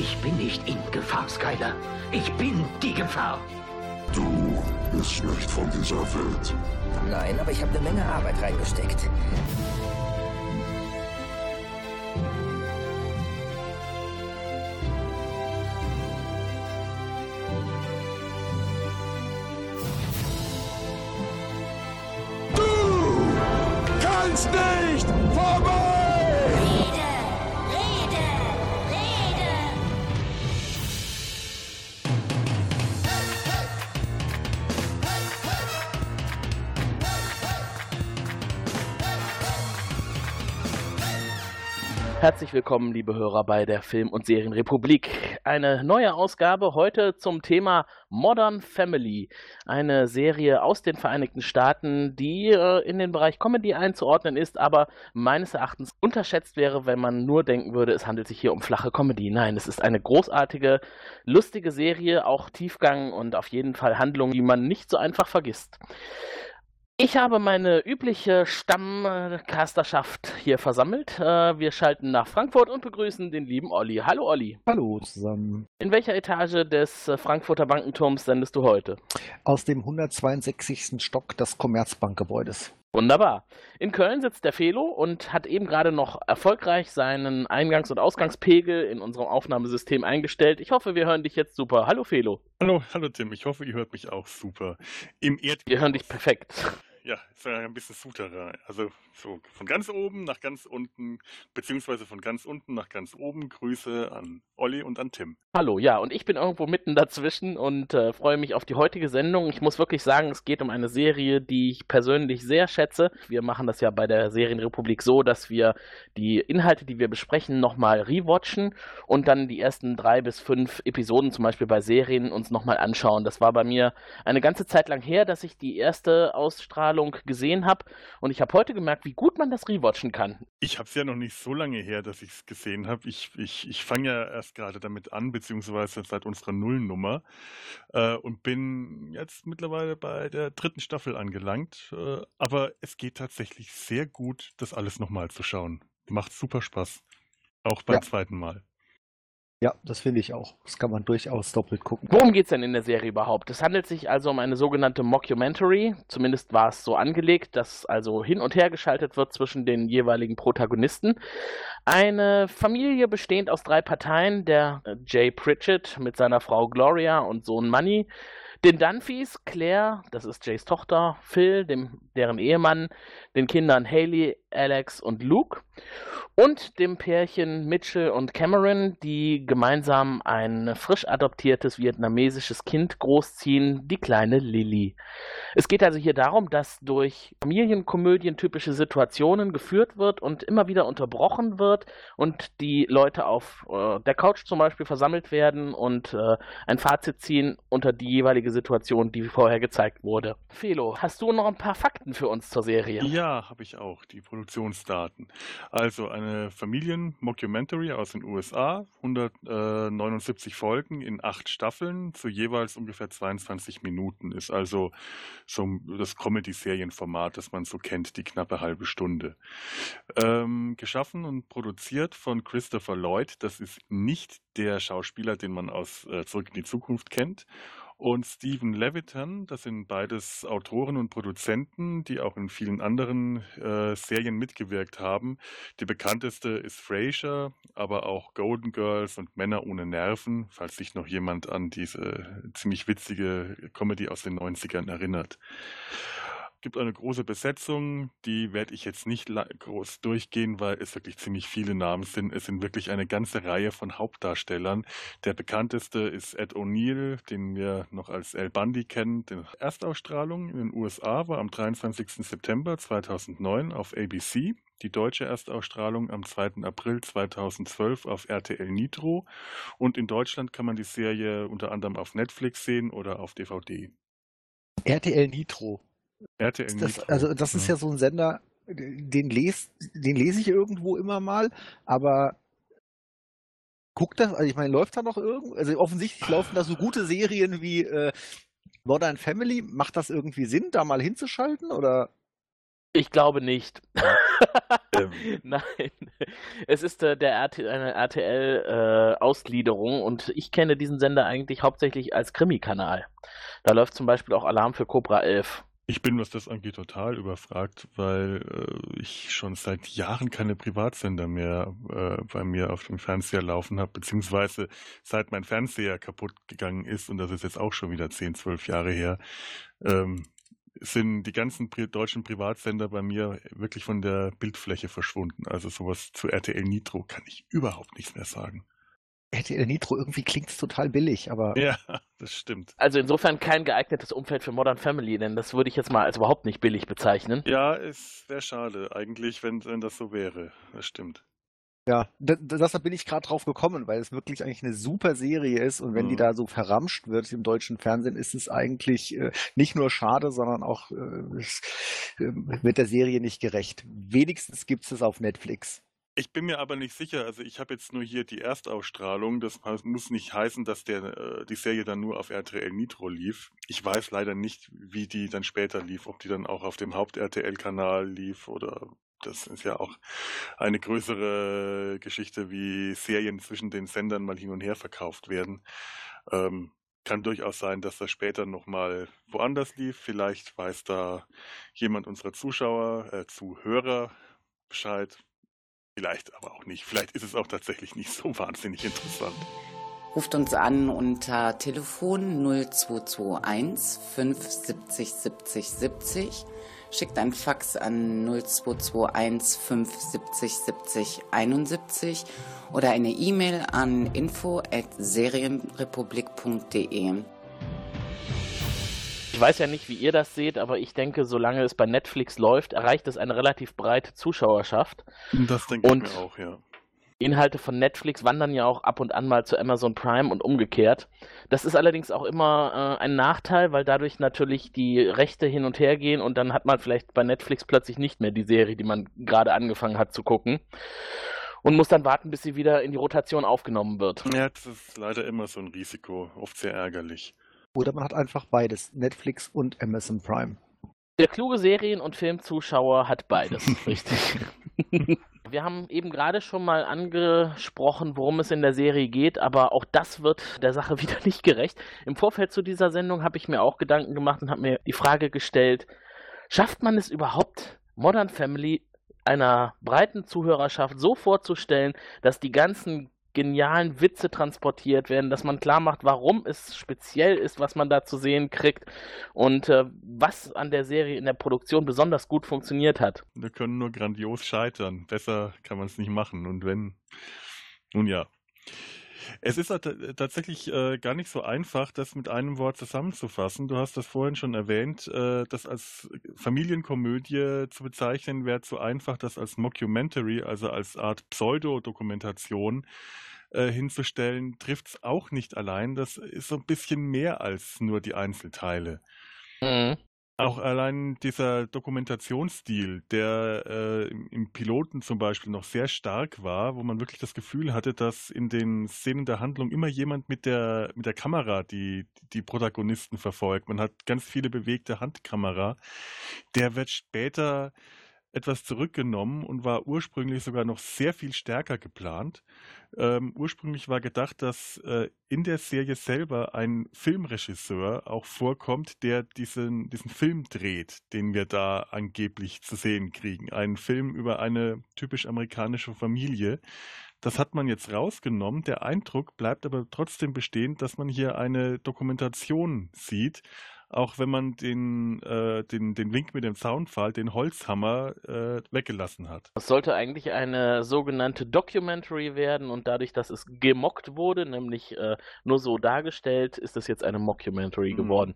Ich bin nicht in Gefahr, Skyler. Ich bin die Gefahr. Du bist nicht von dieser Welt. Nein, aber ich habe eine Menge Arbeit reingesteckt. Herzlich willkommen, liebe Hörer, bei der Film- und Serienrepublik. Eine neue Ausgabe heute zum Thema Modern Family. Eine Serie aus den Vereinigten Staaten, die äh, in den Bereich Comedy einzuordnen ist, aber meines Erachtens unterschätzt wäre, wenn man nur denken würde, es handelt sich hier um flache Comedy. Nein, es ist eine großartige, lustige Serie, auch Tiefgang und auf jeden Fall Handlungen, die man nicht so einfach vergisst. Ich habe meine übliche Stammcasterschaft hier versammelt. Äh, Wir schalten nach Frankfurt und begrüßen den lieben Olli. Hallo Olli. Hallo zusammen. In welcher Etage des äh, Frankfurter Bankenturms sendest du heute? Aus dem 162. Stock des Commerzbankgebäudes. Wunderbar. In Köln sitzt der Felo und hat eben gerade noch erfolgreich seinen Eingangs- und Ausgangspegel in unserem Aufnahmesystem eingestellt. Ich hoffe, wir hören dich jetzt super. Hallo Felo. Hallo, hallo Tim. Ich hoffe, ihr hört mich auch super. Im Erd Wir hören dich perfekt. Ja, ist ja ein bisschen Souterrain. Also so von ganz oben nach ganz unten, beziehungsweise von ganz unten nach ganz oben. Grüße an Olli und an Tim. Hallo, ja, und ich bin irgendwo mitten dazwischen und äh, freue mich auf die heutige Sendung. Ich muss wirklich sagen, es geht um eine Serie, die ich persönlich sehr schätze. Wir machen das ja bei der Serienrepublik so, dass wir die Inhalte, die wir besprechen, nochmal rewatchen und dann die ersten drei bis fünf Episoden, zum Beispiel bei Serien, uns nochmal anschauen. Das war bei mir eine ganze Zeit lang her, dass ich die erste Ausstrahlung gesehen habe und ich habe heute gemerkt, wie gut man das rewatchen kann. Ich habe es ja noch nicht so lange her, dass ich es gesehen habe. Ich, ich, ich fange ja erst gerade damit an, beziehungsweise seit unserer Nullnummer äh, und bin jetzt mittlerweile bei der dritten Staffel angelangt. Äh, aber es geht tatsächlich sehr gut, das alles nochmal zu schauen. Macht super Spaß. Auch beim Ja. zweiten Mal. Ja, das finde ich auch. Das kann man durchaus doppelt gucken. Worum geht's denn in der Serie überhaupt? Es handelt sich also um eine sogenannte Mockumentary. Zumindest war es so angelegt, dass also hin und her geschaltet wird zwischen den jeweiligen Protagonisten. Eine Familie bestehend aus drei Parteien, der äh, Jay Pritchett mit seiner Frau Gloria und Sohn Money, den Dunphys, Claire, das ist Jays Tochter, Phil, dem, deren Ehemann, den Kindern Haley, Alex und Luke und dem Pärchen Mitchell und Cameron, die gemeinsam ein frisch adoptiertes vietnamesisches Kind großziehen, die kleine Lily. Es geht also hier darum, dass durch Familienkomödien typische Situationen geführt wird und immer wieder unterbrochen wird und die Leute auf äh, der Couch zum Beispiel versammelt werden und äh, ein Fazit ziehen unter die jeweilige Situation, die vorher gezeigt wurde. Felo, hast du noch ein paar Fakten für uns zur Serie? Ja, habe ich auch, die Produktionsdaten. Also eine Familien-Mockumentary aus den USA, 179 Folgen in acht Staffeln, zu jeweils ungefähr 22 Minuten. Ist also so das Comedy-Serienformat, das man so kennt, die knappe halbe Stunde. Ähm, geschaffen und produziert von Christopher Lloyd. Das ist nicht der Schauspieler, den man aus äh, Zurück in die Zukunft kennt. Und Stephen Levitan, das sind beides Autoren und Produzenten, die auch in vielen anderen äh, Serien mitgewirkt haben. Die bekannteste ist Frasier, aber auch Golden Girls und Männer ohne Nerven, falls sich noch jemand an diese ziemlich witzige Comedy aus den 90ern erinnert. Gibt eine große Besetzung, die werde ich jetzt nicht groß durchgehen, weil es wirklich ziemlich viele Namen sind. Es sind wirklich eine ganze Reihe von Hauptdarstellern. Der bekannteste ist Ed O'Neill, den wir noch als El Bundy kennen. Die Erstausstrahlung in den USA war am 23. September 2009 auf ABC. Die deutsche Erstausstrahlung am 2. April 2012 auf RTL Nitro. Und in Deutschland kann man die Serie unter anderem auf Netflix sehen oder auf DVD. RTL Nitro. RTL Das, also das ist ja so ein Sender, den, les, den lese ich irgendwo immer mal, aber guckt das, also ich meine, läuft da noch irgendwo? Also offensichtlich laufen da so gute Serien wie äh, Modern Family. Macht das irgendwie Sinn, da mal hinzuschalten? Oder Ich glaube nicht. Ähm. Nein, es ist äh, der RT, eine RTL-Ausgliederung äh, und ich kenne diesen Sender eigentlich hauptsächlich als Krimi-Kanal. Da läuft zum Beispiel auch Alarm für Cobra 11. Ich bin, was das angeht, total überfragt, weil äh, ich schon seit Jahren keine Privatsender mehr äh, bei mir auf dem Fernseher laufen habe, beziehungsweise seit mein Fernseher kaputt gegangen ist, und das ist jetzt auch schon wieder 10, 12 Jahre her, ähm, sind die ganzen pri deutschen Privatsender bei mir wirklich von der Bildfläche verschwunden. Also sowas zu RTL Nitro kann ich überhaupt nichts mehr sagen. RTL Nitro, irgendwie klingt es total billig, aber. Ja, das stimmt. Also insofern kein geeignetes Umfeld für Modern Family, denn das würde ich jetzt mal als überhaupt nicht billig bezeichnen. Ja, es wäre schade eigentlich, wenn, wenn das so wäre. Das stimmt. Ja, deshalb bin ich gerade drauf gekommen, weil es wirklich eigentlich eine super Serie ist und wenn mhm. die da so verramscht wird im deutschen Fernsehen, ist es eigentlich äh, nicht nur schade, sondern auch äh, es, äh, wird der Serie nicht gerecht. Wenigstens gibt es es auf Netflix. Ich bin mir aber nicht sicher, also ich habe jetzt nur hier die Erstausstrahlung, das muss nicht heißen, dass der, äh, die Serie dann nur auf RTL Nitro lief. Ich weiß leider nicht, wie die dann später lief, ob die dann auch auf dem Haupt-RTL-Kanal lief oder das ist ja auch eine größere Geschichte, wie Serien zwischen den Sendern mal hin und her verkauft werden. Ähm, kann durchaus sein, dass das später nochmal woanders lief. Vielleicht weiß da jemand unserer Zuschauer, äh, Zuhörer Bescheid. Vielleicht aber auch nicht. Vielleicht ist es auch tatsächlich nicht so wahnsinnig interessant. Ruft uns an unter Telefon 0221 570 70 70 schickt ein Fax an 0221 570 70 71 oder eine E-Mail an info at serienrepublik.de. Ich weiß ja nicht, wie ihr das seht, aber ich denke, solange es bei Netflix läuft, erreicht es eine relativ breite Zuschauerschaft. Das denke und ich mir auch, ja. Inhalte von Netflix wandern ja auch ab und an mal zu Amazon Prime und umgekehrt. Das ist allerdings auch immer äh, ein Nachteil, weil dadurch natürlich die Rechte hin und her gehen und dann hat man vielleicht bei Netflix plötzlich nicht mehr die Serie, die man gerade angefangen hat zu gucken. Und muss dann warten, bis sie wieder in die Rotation aufgenommen wird. Ja, das ist leider immer so ein Risiko, oft sehr ärgerlich. Oder man hat einfach beides, Netflix und Amazon Prime. Der kluge Serien- und Filmzuschauer hat beides, richtig. Wir haben eben gerade schon mal angesprochen, worum es in der Serie geht, aber auch das wird der Sache wieder nicht gerecht. Im Vorfeld zu dieser Sendung habe ich mir auch Gedanken gemacht und habe mir die Frage gestellt, schafft man es überhaupt, Modern Family einer breiten Zuhörerschaft so vorzustellen, dass die ganzen genialen Witze transportiert werden, dass man klar macht, warum es speziell ist, was man da zu sehen kriegt und äh, was an der Serie in der Produktion besonders gut funktioniert hat. Wir können nur grandios scheitern. Besser kann man es nicht machen. Und wenn, nun ja. Es ist tatsächlich äh, gar nicht so einfach, das mit einem Wort zusammenzufassen. Du hast das vorhin schon erwähnt, äh, das als Familienkomödie zu bezeichnen, wäre zu einfach, das als Mockumentary, also als Art Pseudodokumentation äh, hinzustellen, trifft es auch nicht allein. Das ist so ein bisschen mehr als nur die Einzelteile. Mhm. Auch allein dieser Dokumentationsstil, der äh, im Piloten zum Beispiel noch sehr stark war, wo man wirklich das Gefühl hatte, dass in den Szenen der Handlung immer jemand mit der, mit der Kamera die, die Protagonisten verfolgt. Man hat ganz viele bewegte Handkamera. Der wird später etwas zurückgenommen und war ursprünglich sogar noch sehr viel stärker geplant. Ähm, ursprünglich war gedacht, dass äh, in der Serie selber ein Filmregisseur auch vorkommt, der diesen, diesen Film dreht, den wir da angeblich zu sehen kriegen. Ein Film über eine typisch amerikanische Familie. Das hat man jetzt rausgenommen. Der Eindruck bleibt aber trotzdem bestehen, dass man hier eine Dokumentation sieht auch wenn man den, äh, den, den Wink mit dem Soundfall, den Holzhammer, äh, weggelassen hat. Es sollte eigentlich eine sogenannte Documentary werden und dadurch, dass es gemockt wurde, nämlich äh, nur so dargestellt, ist es jetzt eine Mockumentary mhm. geworden.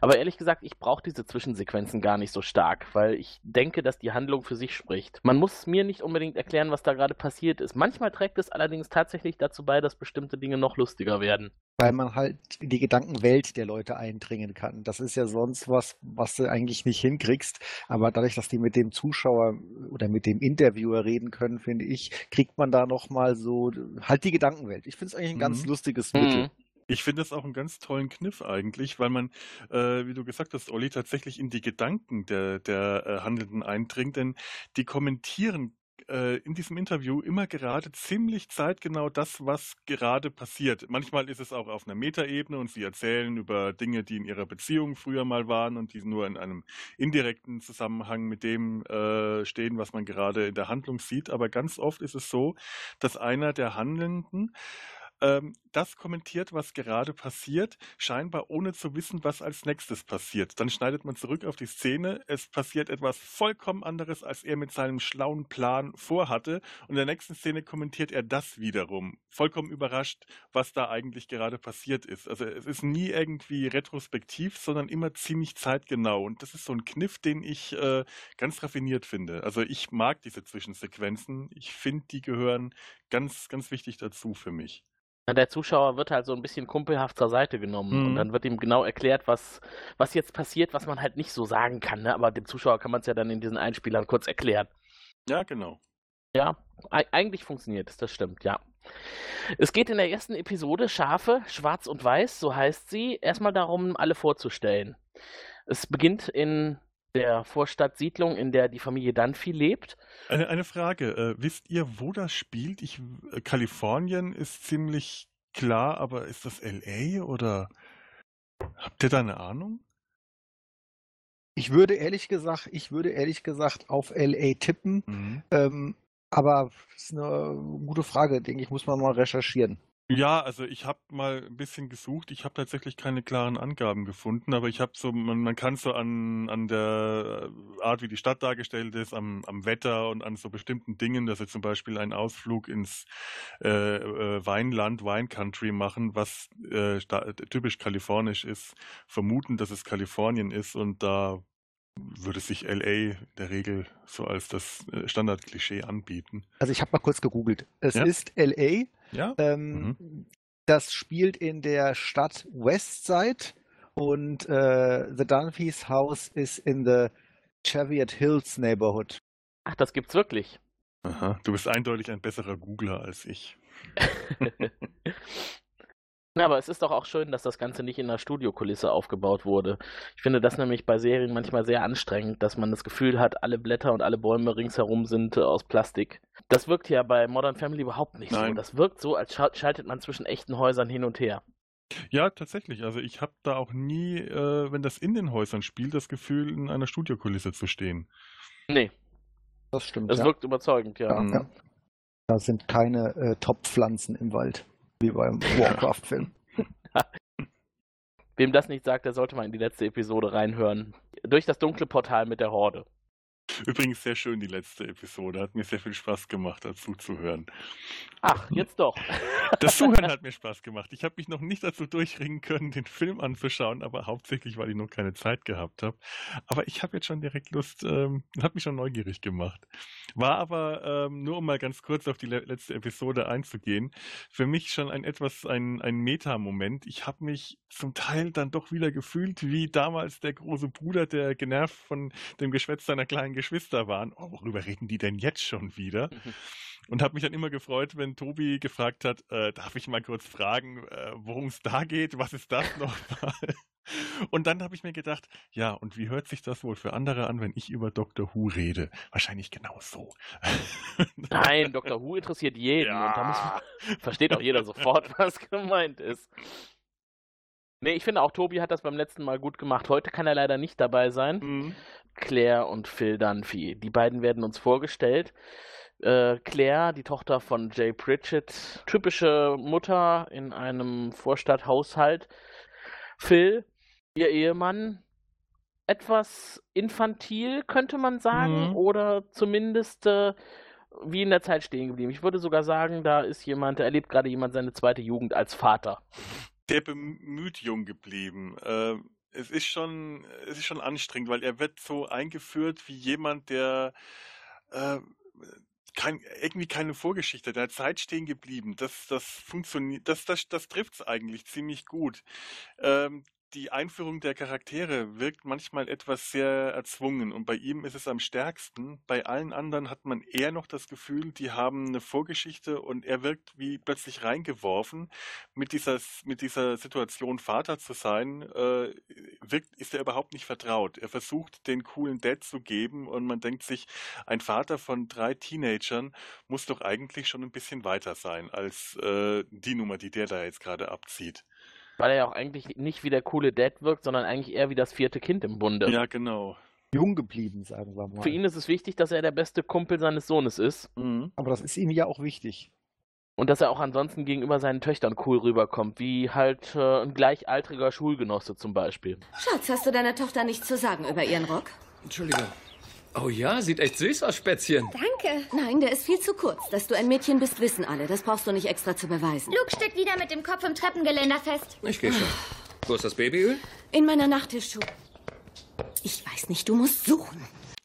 Aber ehrlich gesagt, ich brauche diese Zwischensequenzen gar nicht so stark, weil ich denke, dass die Handlung für sich spricht. Man muss mir nicht unbedingt erklären, was da gerade passiert ist. Manchmal trägt es allerdings tatsächlich dazu bei, dass bestimmte Dinge noch lustiger werden. Weil man halt in die Gedankenwelt der Leute eindringen kann. Das ist ja sonst was, was du eigentlich nicht hinkriegst. Aber dadurch, dass die mit dem Zuschauer oder mit dem Interviewer reden können, finde ich, kriegt man da nochmal so halt die Gedankenwelt. Ich finde es eigentlich ein mhm. ganz lustiges Mittel. Mhm. Ich finde das auch einen ganz tollen Kniff eigentlich, weil man, äh, wie du gesagt hast, Olli, tatsächlich in die Gedanken der, der äh, Handelnden eindringt, denn die kommentieren äh, in diesem Interview immer gerade ziemlich zeitgenau das, was gerade passiert. Manchmal ist es auch auf einer Metaebene und sie erzählen über Dinge, die in ihrer Beziehung früher mal waren und die nur in einem indirekten Zusammenhang mit dem äh, stehen, was man gerade in der Handlung sieht. Aber ganz oft ist es so, dass einer der Handelnden ähm, das kommentiert, was gerade passiert, scheinbar ohne zu wissen, was als nächstes passiert. Dann schneidet man zurück auf die Szene, es passiert etwas vollkommen anderes, als er mit seinem schlauen Plan vorhatte. Und in der nächsten Szene kommentiert er das wiederum. Vollkommen überrascht, was da eigentlich gerade passiert ist. Also es ist nie irgendwie retrospektiv, sondern immer ziemlich zeitgenau. Und das ist so ein Kniff, den ich äh, ganz raffiniert finde. Also ich mag diese Zwischensequenzen. Ich finde, die gehören ganz, ganz wichtig dazu für mich. Der Zuschauer wird halt so ein bisschen kumpelhaft zur Seite genommen Mhm. und dann wird ihm genau erklärt, was, was jetzt passiert, was man halt nicht so sagen kann. Ne? Aber dem Zuschauer kann man es ja dann in diesen Einspielern kurz erklären. Ja, genau. Ja, eigentlich funktioniert es, das stimmt, ja. Es geht in der ersten Episode Schafe, schwarz und weiß, so heißt sie, erstmal darum, alle vorzustellen. Es beginnt in der Vorstadtsiedlung, in der die Familie Dunphy lebt. Eine, eine Frage, äh, wisst ihr, wo das spielt? Ich, äh, Kalifornien ist ziemlich klar, aber ist das LA oder habt ihr da eine Ahnung? Ich würde ehrlich gesagt, ich würde ehrlich gesagt auf LA tippen, Mhm. ähm, aber das ist eine gute Frage, denke ich, muss man mal recherchieren. Ja, also ich habe mal ein bisschen gesucht. Ich habe tatsächlich keine klaren Angaben gefunden, aber ich habe so, man, man kann so an, an der Art, wie die Stadt dargestellt ist, am, am Wetter und an so bestimmten Dingen, dass sie zum Beispiel einen Ausflug ins äh, äh, Weinland, Wine Country machen, was äh, typisch kalifornisch ist, vermuten, dass es Kalifornien ist und da würde sich LA in der Regel so als das äh, Standardklischee anbieten. Also ich habe mal kurz gegoogelt. Es Ja. ist LA. Ja? Ähm, Das spielt in der Stadt Westside und äh, The Dunphys House ist in the Cheviot Hills Neighborhood. Ach, das gibt's wirklich. Aha, du bist eindeutig ein besserer Googler als ich. Ja, aber es ist doch auch schön, dass das Ganze nicht in einer Studiokulisse aufgebaut wurde. Ich finde das nämlich bei Serien manchmal sehr anstrengend, dass man das Gefühl hat, alle Blätter und alle Bäume ringsherum sind äh, aus Plastik. Das wirkt ja bei Modern Family überhaupt nicht so. Nein. Das wirkt so, als scha- schaltet man zwischen echten Häusern hin und her. Ja, tatsächlich. Also ich habe da auch nie, äh, wenn das in den Häusern spielt, das Gefühl, in einer Studiokulisse zu stehen. Nee, Das stimmt. das ja. wirkt überzeugend, ja. Mhm. Ja. Da sind keine äh, Top-Pflanzen im Wald, wie beim Warcraft-Film. Wem das nicht sagt, der sollte mal in die letzte Episode reinhören. Durch das dunkle Portal mit der Horde. Übrigens sehr schön die letzte Episode. Hat mir sehr viel Spaß gemacht, dazu zu hören. Ach, jetzt doch. Das Zuhören hat mir Spaß gemacht. Ich habe mich noch nicht dazu durchringen können, den Film anzuschauen, aber hauptsächlich, weil ich noch keine Zeit gehabt habe. Aber ich habe jetzt schon direkt Lust, ähm, hat mich schon neugierig gemacht. War aber, ähm, nur um mal ganz kurz auf die le letzte Episode einzugehen, für mich schon ein etwas ein, ein Meta-Moment. Ich habe mich zum Teil dann doch wieder gefühlt wie damals der große Bruder, der genervt von dem Geschwätz seiner kleinen Geschwister waren. Oh, worüber reden die denn jetzt schon wieder? Und habe mich dann immer gefreut, wenn Tobi gefragt hat, äh, darf ich mal kurz fragen, äh, worum es da geht? Was ist das nochmal? Und dann habe ich mir gedacht, ja, und wie hört sich das wohl für andere an, wenn ich über Dr. Who rede? Wahrscheinlich genau so. Nein, Dr. Who interessiert jeden. Und da muss, versteht auch jeder sofort, was gemeint ist. Nee, ich finde auch, Tobi hat das beim letzten Mal gut gemacht. Heute kann er leider nicht dabei sein. Mhm. Claire und Phil Dunphy. Die beiden werden uns vorgestellt. Äh, Claire, die Tochter von Jay Pritchett, typische Mutter in einem Vorstadthaushalt. Phil, ihr Ehemann, etwas infantil, könnte man sagen, Mhm. oder zumindest äh, wie in der Zeit stehen geblieben. Ich würde sogar sagen, da ist jemand, da erlebt gerade jemand seine zweite Jugend als Vater. Der bemüht jung geblieben. Äh, es ist schon, es ist schon anstrengend, weil er wird so eingeführt wie jemand, der äh, kein, irgendwie keine Vorgeschichte, hat. der Zeit stehen geblieben. Das, das funktioniert, das, das, das trifft es eigentlich ziemlich gut. Ähm, die Einführung der Charaktere wirkt manchmal etwas sehr erzwungen und bei ihm ist es am stärksten. Bei allen anderen hat man eher noch das Gefühl, die haben eine Vorgeschichte und er wirkt wie plötzlich reingeworfen. Mit dieser, mit dieser Situation Vater zu sein, äh, wirkt, ist er überhaupt nicht vertraut. Er versucht, den coolen Dad zu geben und man denkt sich, ein Vater von drei Teenagern muss doch eigentlich schon ein bisschen weiter sein als äh, die Nummer, die der da jetzt gerade abzieht. Weil er ja auch eigentlich nicht wie der coole Dad wirkt, sondern eigentlich eher wie das vierte Kind im Bunde. Ja, genau. Jung geblieben, sagen wir mal. Für ihn ist es wichtig, dass er der beste Kumpel seines Sohnes ist. Mhm. Aber das ist ihm ja auch wichtig. Und dass er auch ansonsten gegenüber seinen Töchtern cool rüberkommt, wie halt äh, ein gleichaltriger Schulgenosse zum Beispiel. Schatz, hast du deiner Tochter nichts zu sagen über ihren Rock? Entschuldigung. Oh ja, sieht echt süß aus, Spätzchen. Danke. Nein, der ist viel zu kurz. Dass du ein Mädchen bist, wissen alle. Das brauchst du nicht extra zu beweisen. Luke steckt wieder mit dem Kopf im Treppengeländer fest. Ich geh schon. Wo ist das Babyöl? In meiner Nachttischschuhe. Ich weiß nicht, du musst suchen.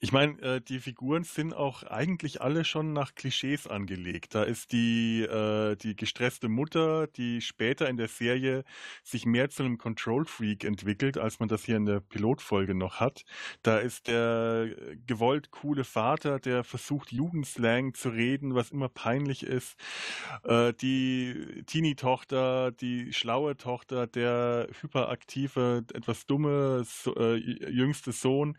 Ich meine, äh, die Figuren sind auch eigentlich alle schon nach Klischees angelegt. Da ist die, äh, die gestresste Mutter, die später in der Serie sich mehr zu einem Control-Freak entwickelt, als man das hier in der Pilotfolge noch hat. Da ist der gewollt coole Vater, der versucht, Jugendslang zu reden, was immer peinlich ist. Äh, die Teenie-Tochter, die schlaue Tochter, der hyperaktive, etwas dumme so, äh, jüngste Sohn.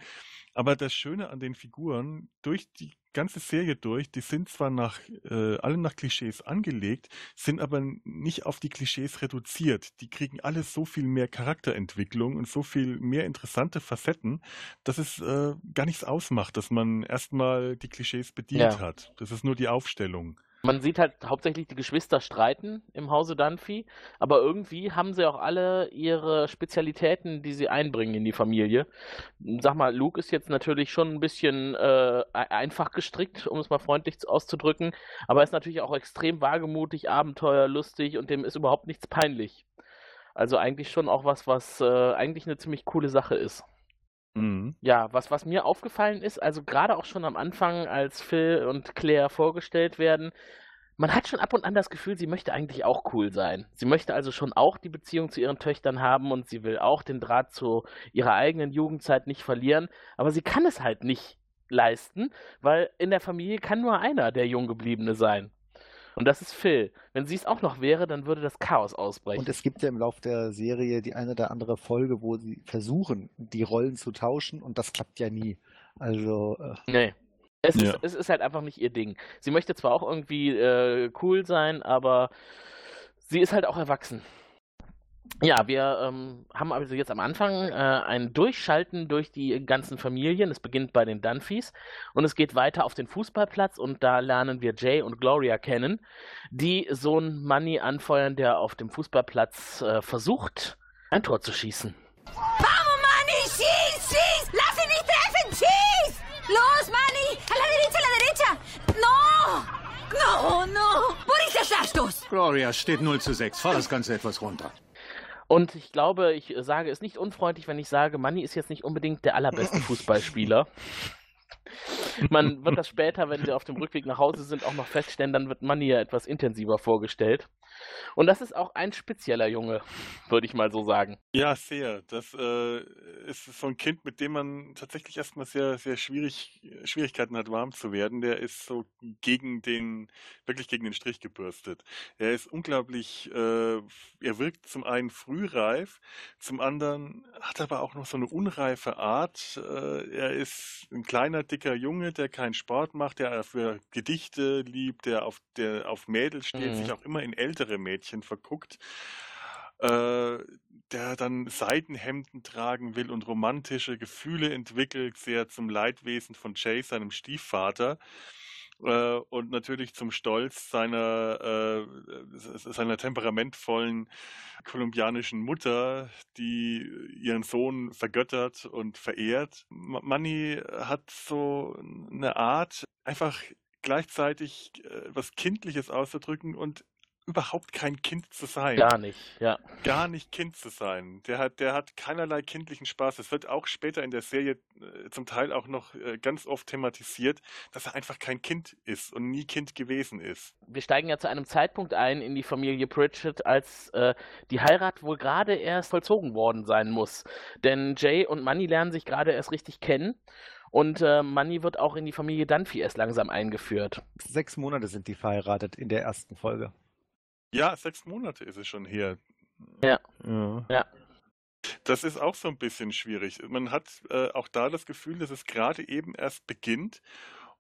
Aber das Schöne an den Figuren, durch die ganze Serie durch, die sind zwar nach, äh, alle nach Klischees angelegt, sind aber nicht auf die Klischees reduziert. Die kriegen alle so viel mehr Charakterentwicklung und so viel mehr interessante Facetten, dass es äh, gar nichts ausmacht, dass man erstmal die Klischees bedient Ja. hat. Das ist nur die Aufstellung. Man sieht halt hauptsächlich die Geschwister streiten im Hause Dunphy, aber irgendwie haben sie auch alle ihre Spezialitäten, die sie einbringen in die Familie. Sag mal, Luke ist jetzt natürlich schon ein bisschen äh, e- einfach gestrickt, um es mal freundlich auszudrücken, aber er ist natürlich auch extrem wagemutig, abenteuerlustig und dem ist überhaupt nichts peinlich. Also eigentlich schon auch was, was äh, eigentlich eine ziemlich coole Sache ist. Mhm. Ja, was, was mir aufgefallen ist, also gerade auch schon am Anfang, als Phil und Claire vorgestellt werden, man hat schon ab und an das Gefühl, sie möchte eigentlich auch cool sein. Sie möchte also schon auch die Beziehung zu ihren Töchtern haben und sie will auch den Draht zu ihrer eigenen Jugendzeit nicht verlieren, aber sie kann es halt nicht leisten, weil in der Familie kann nur einer der Junggebliebene sein. Und das ist Phil. Wenn sie es auch noch wäre, dann würde das Chaos ausbrechen. Und es gibt ja im Laufe der Serie die eine oder andere Folge, wo sie versuchen, die Rollen zu tauschen und das klappt ja nie. Also, äh, Nee. Es, Ja. ist, es ist halt einfach nicht ihr Ding. Sie möchte zwar auch irgendwie äh, cool sein, aber sie ist halt auch erwachsen. Ja, wir ähm, haben also jetzt am Anfang äh, ein Durchschalten durch die ganzen Familien. Es beginnt bei den Dunphys und es geht weiter auf den Fußballplatz und da lernen wir Jay und Gloria kennen, die Sohn Manny anfeuern, der auf dem Fußballplatz äh, versucht, ein Tor zu schießen. Vamos, Manny! ¡Schieß, schieß! ¡Lass ihn nicht treffen! ¡Schieß! ¡Los, Manny! ¡A la derecha, a la derecha! ¡No! ¡No, no! ¡Wo ist der Startstoß? Gloria steht 0 zu 6. Fahr das Ganze etwas runter. Und ich glaube, ich sage es nicht unfreundlich, wenn ich sage, Manni ist jetzt nicht unbedingt der allerbeste Fußballspieler. Man wird das später, wenn sie auf dem Rückweg nach Hause sind, auch noch feststellen, dann wird Manni ja etwas intensiver vorgestellt. Und das ist auch ein spezieller Junge, würde ich mal so sagen. Ja, sehr. Das äh, ist so ein Kind, mit dem man tatsächlich erstmal sehr, sehr schwierig, Schwierigkeiten hat, warm zu werden. Der ist so gegen den, wirklich gegen den Strich gebürstet. Er ist unglaublich, äh, er wirkt zum einen frühreif, zum anderen hat er aber auch noch so eine unreife Art. Äh, er ist ein kleiner, dicker Junge, der keinen Sport macht, der für Gedichte liebt, der auf, der auf Mädels steht, Mhm. sich auch immer in ältere Mädchen verguckt äh, der dann Seidenhemden tragen will und romantische Gefühle entwickelt, sehr zum Leidwesen von Jay, seinem Stiefvater. Äh, und natürlich zum Stolz seiner, äh, seiner temperamentvollen kolumbianischen Mutter, die ihren Sohn vergöttert und verehrt. Manny hat so eine Art, einfach gleichzeitig äh, was Kindliches auszudrücken und überhaupt kein Kind zu sein. Gar nicht, ja. Gar nicht Kind zu sein. Der hat, der hat keinerlei kindlichen Spaß. Es wird auch später in der Serie äh, zum Teil auch noch äh, ganz oft thematisiert, dass er einfach kein Kind ist und nie Kind gewesen ist. Wir steigen ja zu einem Zeitpunkt ein in die Familie Pritchett, als äh, die Heirat wohl gerade erst vollzogen worden sein muss. Denn Jay und Manny lernen sich gerade erst richtig kennen. Und äh, Manny wird auch in die Familie Dunphy erst langsam eingeführt. Sechs Monate sind die verheiratet in der ersten Folge. Ja, sechs Monate ist es schon her. Ja. Ja. ja. Das ist auch so ein bisschen schwierig. Man hat äh, auch da das Gefühl, dass es gerade eben erst beginnt.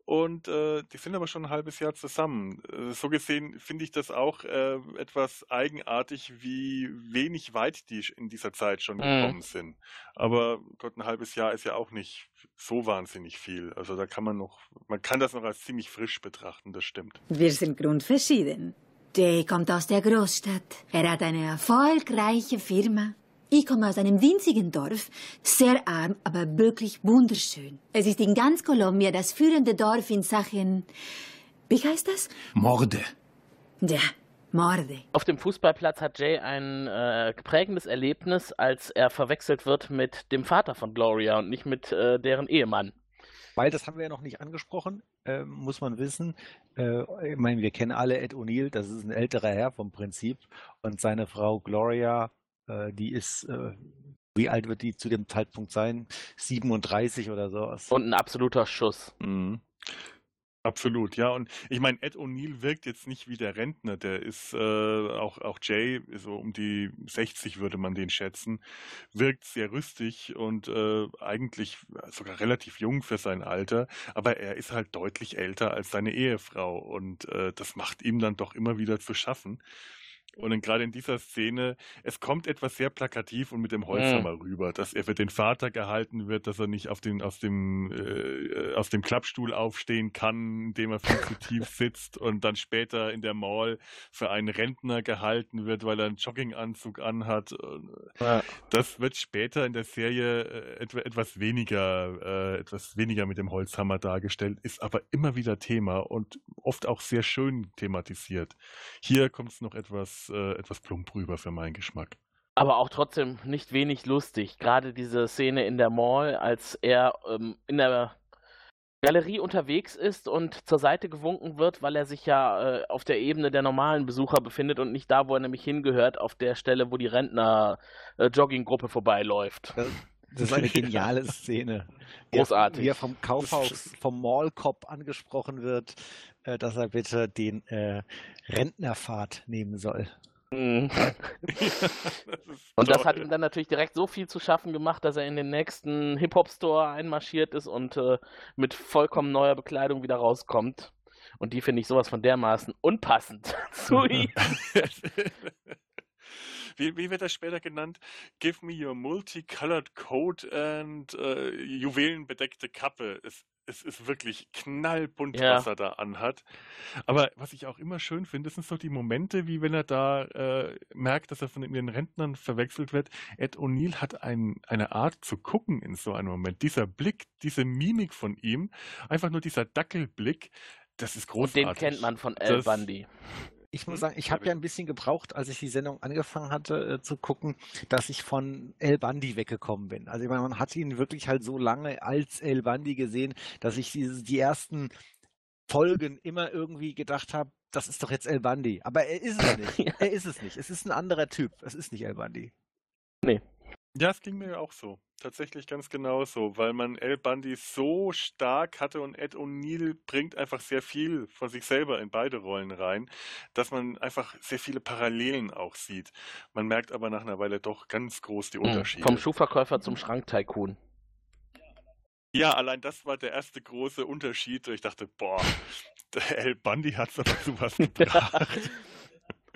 Und äh, die sind aber schon ein halbes Jahr zusammen. Äh, so gesehen finde ich das auch äh, etwas eigenartig, wie wenig weit die in dieser Zeit schon Mhm. gekommen sind. Aber Gott, ein halbes Jahr ist ja auch nicht so wahnsinnig viel. Also da kann man noch, man kann das noch als ziemlich frisch betrachten, das stimmt. Wir sind grundverschieden. Jay kommt aus der Großstadt. Er hat eine erfolgreiche Firma. Ich komme aus einem winzigen Dorf, sehr arm, aber wirklich wunderschön. Es ist in ganz Kolumbien das führende Dorf in Sachen, wie heißt das? Morde. Ja, Morde. Auf dem Fußballplatz hat Jay ein äh, prägendes Erlebnis, als er verwechselt wird mit dem Vater von Gloria und nicht mit äh, deren Ehemann. Weil, das haben wir ja noch nicht angesprochen, äh, muss man wissen. Äh, ich meine, wir kennen alle Ed O'Neill, das ist ein älterer Herr vom Prinzip. Und seine Frau Gloria, äh, die ist, äh, wie alt wird die zu dem Zeitpunkt sein? 37 oder sowas. Und ein absoluter Schuss. Mhm. Absolut, ja. Und ich meine, Ed O'Neill wirkt jetzt nicht wie der Rentner. Der ist äh, auch, auch Jay, so um die 60 würde man den schätzen, wirkt sehr rüstig und äh, eigentlich sogar relativ jung für sein Alter. Aber er ist halt deutlich älter als seine Ehefrau und äh, das macht ihm dann doch immer wieder zu schaffen. Und gerade in dieser Szene, es kommt etwas sehr plakativ und mit dem Holzhammer Mhm. rüber, dass er für den Vater gehalten wird, dass er nicht auf den, aus, dem, äh, aus dem Klappstuhl aufstehen kann, indem er viel zu tief sitzt und dann später in der Mall für einen Rentner gehalten wird, weil er einen Jogginganzug anhat. Ja. Das wird später in der Serie äh, etwa, etwas weniger, äh, etwas weniger mit dem Holzhammer dargestellt, ist aber immer wieder Thema und oft auch sehr schön thematisiert. Hier kommt es noch etwas, äh, etwas plump rüber für meinen Geschmack. Aber auch trotzdem nicht wenig lustig. Gerade diese Szene in der Mall, als er ähm, in der Galerie unterwegs ist und zur Seite gewunken wird, weil er sich ja äh, auf der Ebene der normalen Besucher befindet und nicht da, wo er nämlich hingehört, auf der Stelle, wo die Rentner-Jogginggruppe vorbeiläuft. Das, das ist eine geniale Szene. Großartig. Wie er vom Kaufhaus, vom Mallcop angesprochen wird, äh, dass er bitte den äh, Rentnerpfad nehmen soll. Mhm. Und das hat ihm dann natürlich direkt so viel zu schaffen gemacht, dass er in den nächsten Hip-Hop-Store einmarschiert ist und äh, mit vollkommen neuer Bekleidung wieder rauskommt. Und die finde ich sowas von dermaßen unpassend zu ihm. Wie, wie wird das später genannt? Give me your multicolored coat and äh, juwelenbedeckte Kappe. Es, es ist wirklich knallbunt, Ja. was er da anhat. Aber was ich auch immer schön finde, das sind so die Momente, wie wenn er da äh, merkt, dass er von den Rentnern verwechselt wird. Ed O'Neill hat ein, eine Art zu gucken in so einem Moment. Dieser Blick, diese Mimik von ihm, einfach nur dieser Dackelblick, das ist Und großartig. den kennt man von Al Das- Bundy. Ich muss sagen, ich habe ja ein bisschen gebraucht, als ich die Sendung angefangen hatte äh, zu gucken, dass ich von El Bandi weggekommen bin. Also ich meine, man hat ihn wirklich halt so lange als El Bandi gesehen, dass ich diese, die ersten Folgen immer irgendwie gedacht habe, das ist doch jetzt El Bandi. Aber er ist es nicht. Er ist es nicht. Es ist ein anderer Typ. Es ist nicht El Bandi. Nee. Ja, es ging mir auch so. Tatsächlich ganz genauso, weil man El Bundy so stark hatte und Ed O'Neill bringt einfach sehr viel von sich selber in beide Rollen rein, dass man einfach sehr viele Parallelen auch sieht. Man merkt aber nach einer Weile doch ganz groß die Mhm. Unterschiede. Vom Schuhverkäufer zum Schranktycoon. Ja, allein das war der erste große Unterschied. Ich dachte, boah, der El Bundy hat so sowas gebracht.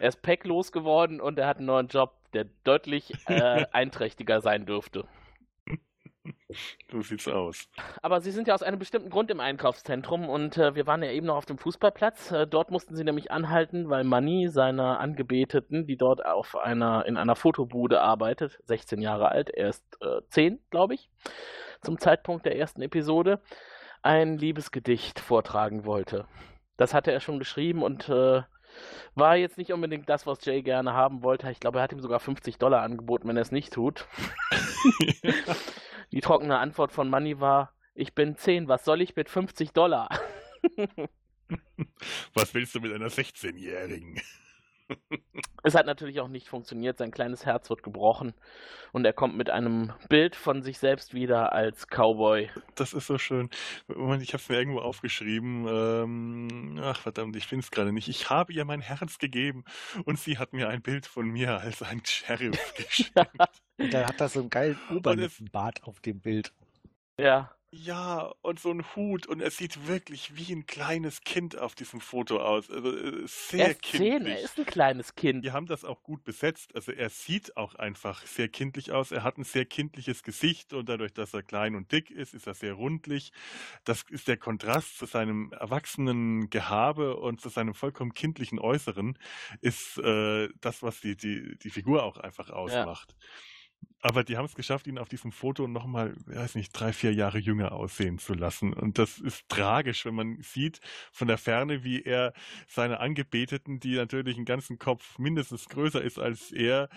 Er ist packlos geworden und er hat einen neuen Job, der deutlich äh, einträchtiger sein dürfte. So sieht's aus. Aber Sie sind ja aus einem bestimmten Grund im Einkaufszentrum und äh, wir waren ja eben noch auf dem Fußballplatz. Äh, dort mussten Sie nämlich anhalten, weil Manny seiner Angebeteten, die dort auf einer, in einer Fotobude arbeitet, 16 Jahre alt, er ist äh, 10, glaube ich, zum Zeitpunkt der ersten Episode, ein Liebesgedicht vortragen wollte. Das hatte er schon geschrieben und äh, War jetzt nicht unbedingt das, was Jay gerne haben wollte. Ich glaube, er hat ihm sogar 50 Dollar angeboten, wenn er es nicht tut. Die trockene Antwort von Money war, ich bin 10, was soll ich mit 50 Dollar? Was willst du mit einer 16-Jährigen? Es hat natürlich auch nicht funktioniert. Sein kleines Herz wird gebrochen und er kommt mit einem Bild von sich selbst wieder als Cowboy. Das ist so schön. Moment, ich habe es mir irgendwo aufgeschrieben. Ähm, ach verdammt, ich finde es gerade nicht. Ich habe ihr mein Herz gegeben und sie hat mir ein Bild von mir als ein Sheriff geschickt. Und er hat da so einen geilen Oberlippenbart auf dem Bild. Ja. Ja, und so ein Hut und er sieht wirklich wie ein kleines Kind auf diesem Foto aus. Also äh, sehr er kindlich. 10, er ist ein kleines Kind. Die haben das auch gut besetzt. Also er sieht auch einfach sehr kindlich aus. Er hat ein sehr kindliches Gesicht und dadurch, dass er klein und dick ist, ist er sehr rundlich. Das ist der Kontrast zu seinem erwachsenen Gehabe und zu seinem vollkommen kindlichen Äußeren, ist äh, das, was die, die, die Figur auch einfach ausmacht. Aber die haben es geschafft, ihn auf diesem Foto nochmal, weiß nicht, drei, vier Jahre jünger aussehen zu lassen. Und das ist tragisch, wenn man sieht von der Ferne, wie er seine Angebeteten, die natürlich einen ganzen Kopf mindestens größer ist als er,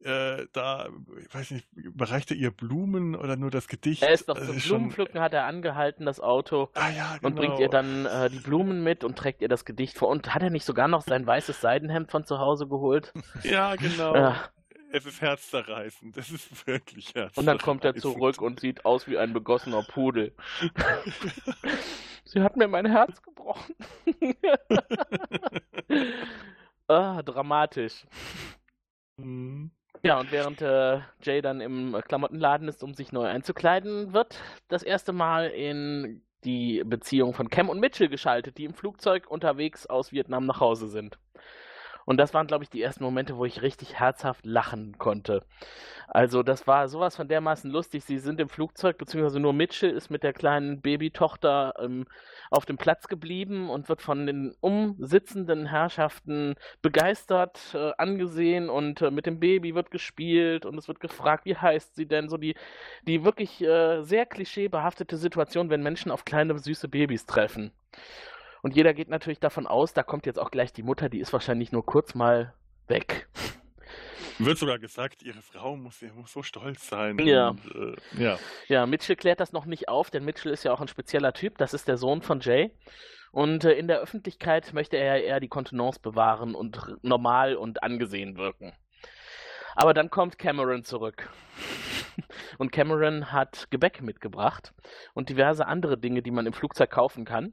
äh, da, ich weiß nicht, überreicht er ihr Blumen oder nur das Gedicht? Er ist doch Das zum schon- Blumenpflücken, hat er angehalten, das Auto, Ah ja, und bringt genau. ihr dann äh, die Blumen mit und trägt ihr das Gedicht vor. Und hat er nicht sogar noch sein weißes Seidenhemd von zu Hause geholt? Ja, genau. Ja. Es ist herzzerreißend. Es ist wirklich herzzerreißend. Und dann kommt er zurück und sieht aus wie ein begossener Pudel. Sie hat mir mein Herz gebrochen. ah, dramatisch. Mhm. Ja, und während äh, Jay dann im Klamottenladen ist, um sich neu einzukleiden, wird das erste Mal in die Beziehung von Cam und Mitchell geschaltet, die im Flugzeug unterwegs aus Vietnam nach Hause sind. Und das waren, glaube ich, die ersten Momente, wo ich richtig herzhaft lachen konnte. Also, das war sowas von dermaßen lustig. Sie sind im Flugzeug, beziehungsweise nur Mitchell ist mit der kleinen Babytochter ähm, auf dem Platz geblieben und wird von den umsitzenden Herrschaften begeistert äh, angesehen und äh, mit dem Baby wird gespielt und es wird gefragt, wie heißt sie denn? So die, die wirklich äh, sehr klischeebehaftete Situation, wenn Menschen auf kleine, süße Babys treffen. Und jeder geht natürlich davon aus, da kommt jetzt auch gleich die Mutter, die ist wahrscheinlich nur kurz mal weg. Wird sogar gesagt, ihre Frau muss, muss so stolz sein. Ja. Und, äh, ja. Ja, Mitchell klärt das noch nicht auf, denn Mitchell ist ja auch ein spezieller Typ. Das ist der Sohn von Jay. Und äh, in der Öffentlichkeit möchte er ja eher die Kontenance bewahren und normal und angesehen wirken. Aber dann kommt Cameron zurück. Und Cameron hat Gebäck mitgebracht und diverse andere Dinge, die man im Flugzeug kaufen kann.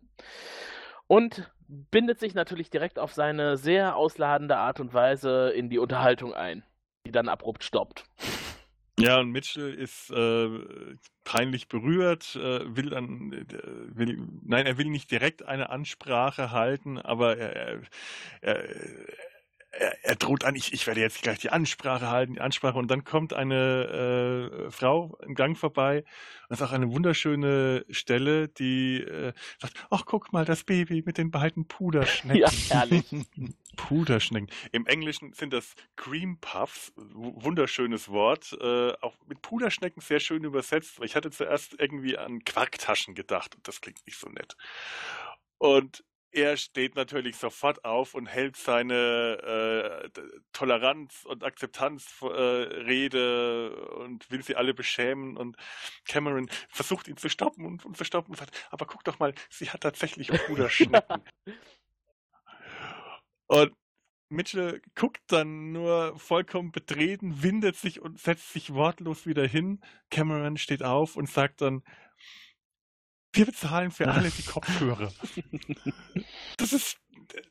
Und bindet sich natürlich direkt auf seine sehr ausladende Art und Weise in die Unterhaltung ein, die dann abrupt stoppt. Ja, und Mitchell ist äh, peinlich berührt, äh, will dann, äh, will, nein, er will nicht direkt eine Ansprache halten, aber er, er, er, er, er droht an, ich, ich werde jetzt gleich die Ansprache halten, die Ansprache, und dann kommt eine äh, Frau im Gang vorbei, das ist auch eine wunderschöne Stelle, die äh, sagt, ach, guck mal, das Baby mit den beiden Puderschnecken. Ja, herrlich. Puderschnecken. Im Englischen sind das Cream Puffs, wunderschönes Wort, äh, auch mit Puderschnecken sehr schön übersetzt. Ich hatte zuerst irgendwie an Quarktaschen gedacht und das klingt nicht so nett. Und er steht natürlich sofort auf und hält seine äh, Toleranz- und Akzeptanzrede und will sie alle beschämen. Und Cameron versucht ihn zu stoppen und, und zu stoppen und sagt, aber guck doch mal, sie hat tatsächlich Puderschnecken. Und Mitchell guckt dann nur vollkommen betreten, windet sich und setzt sich wortlos wieder hin. Cameron steht auf und sagt dann, wir bezahlen für alle die Kopfhörer. Das ist,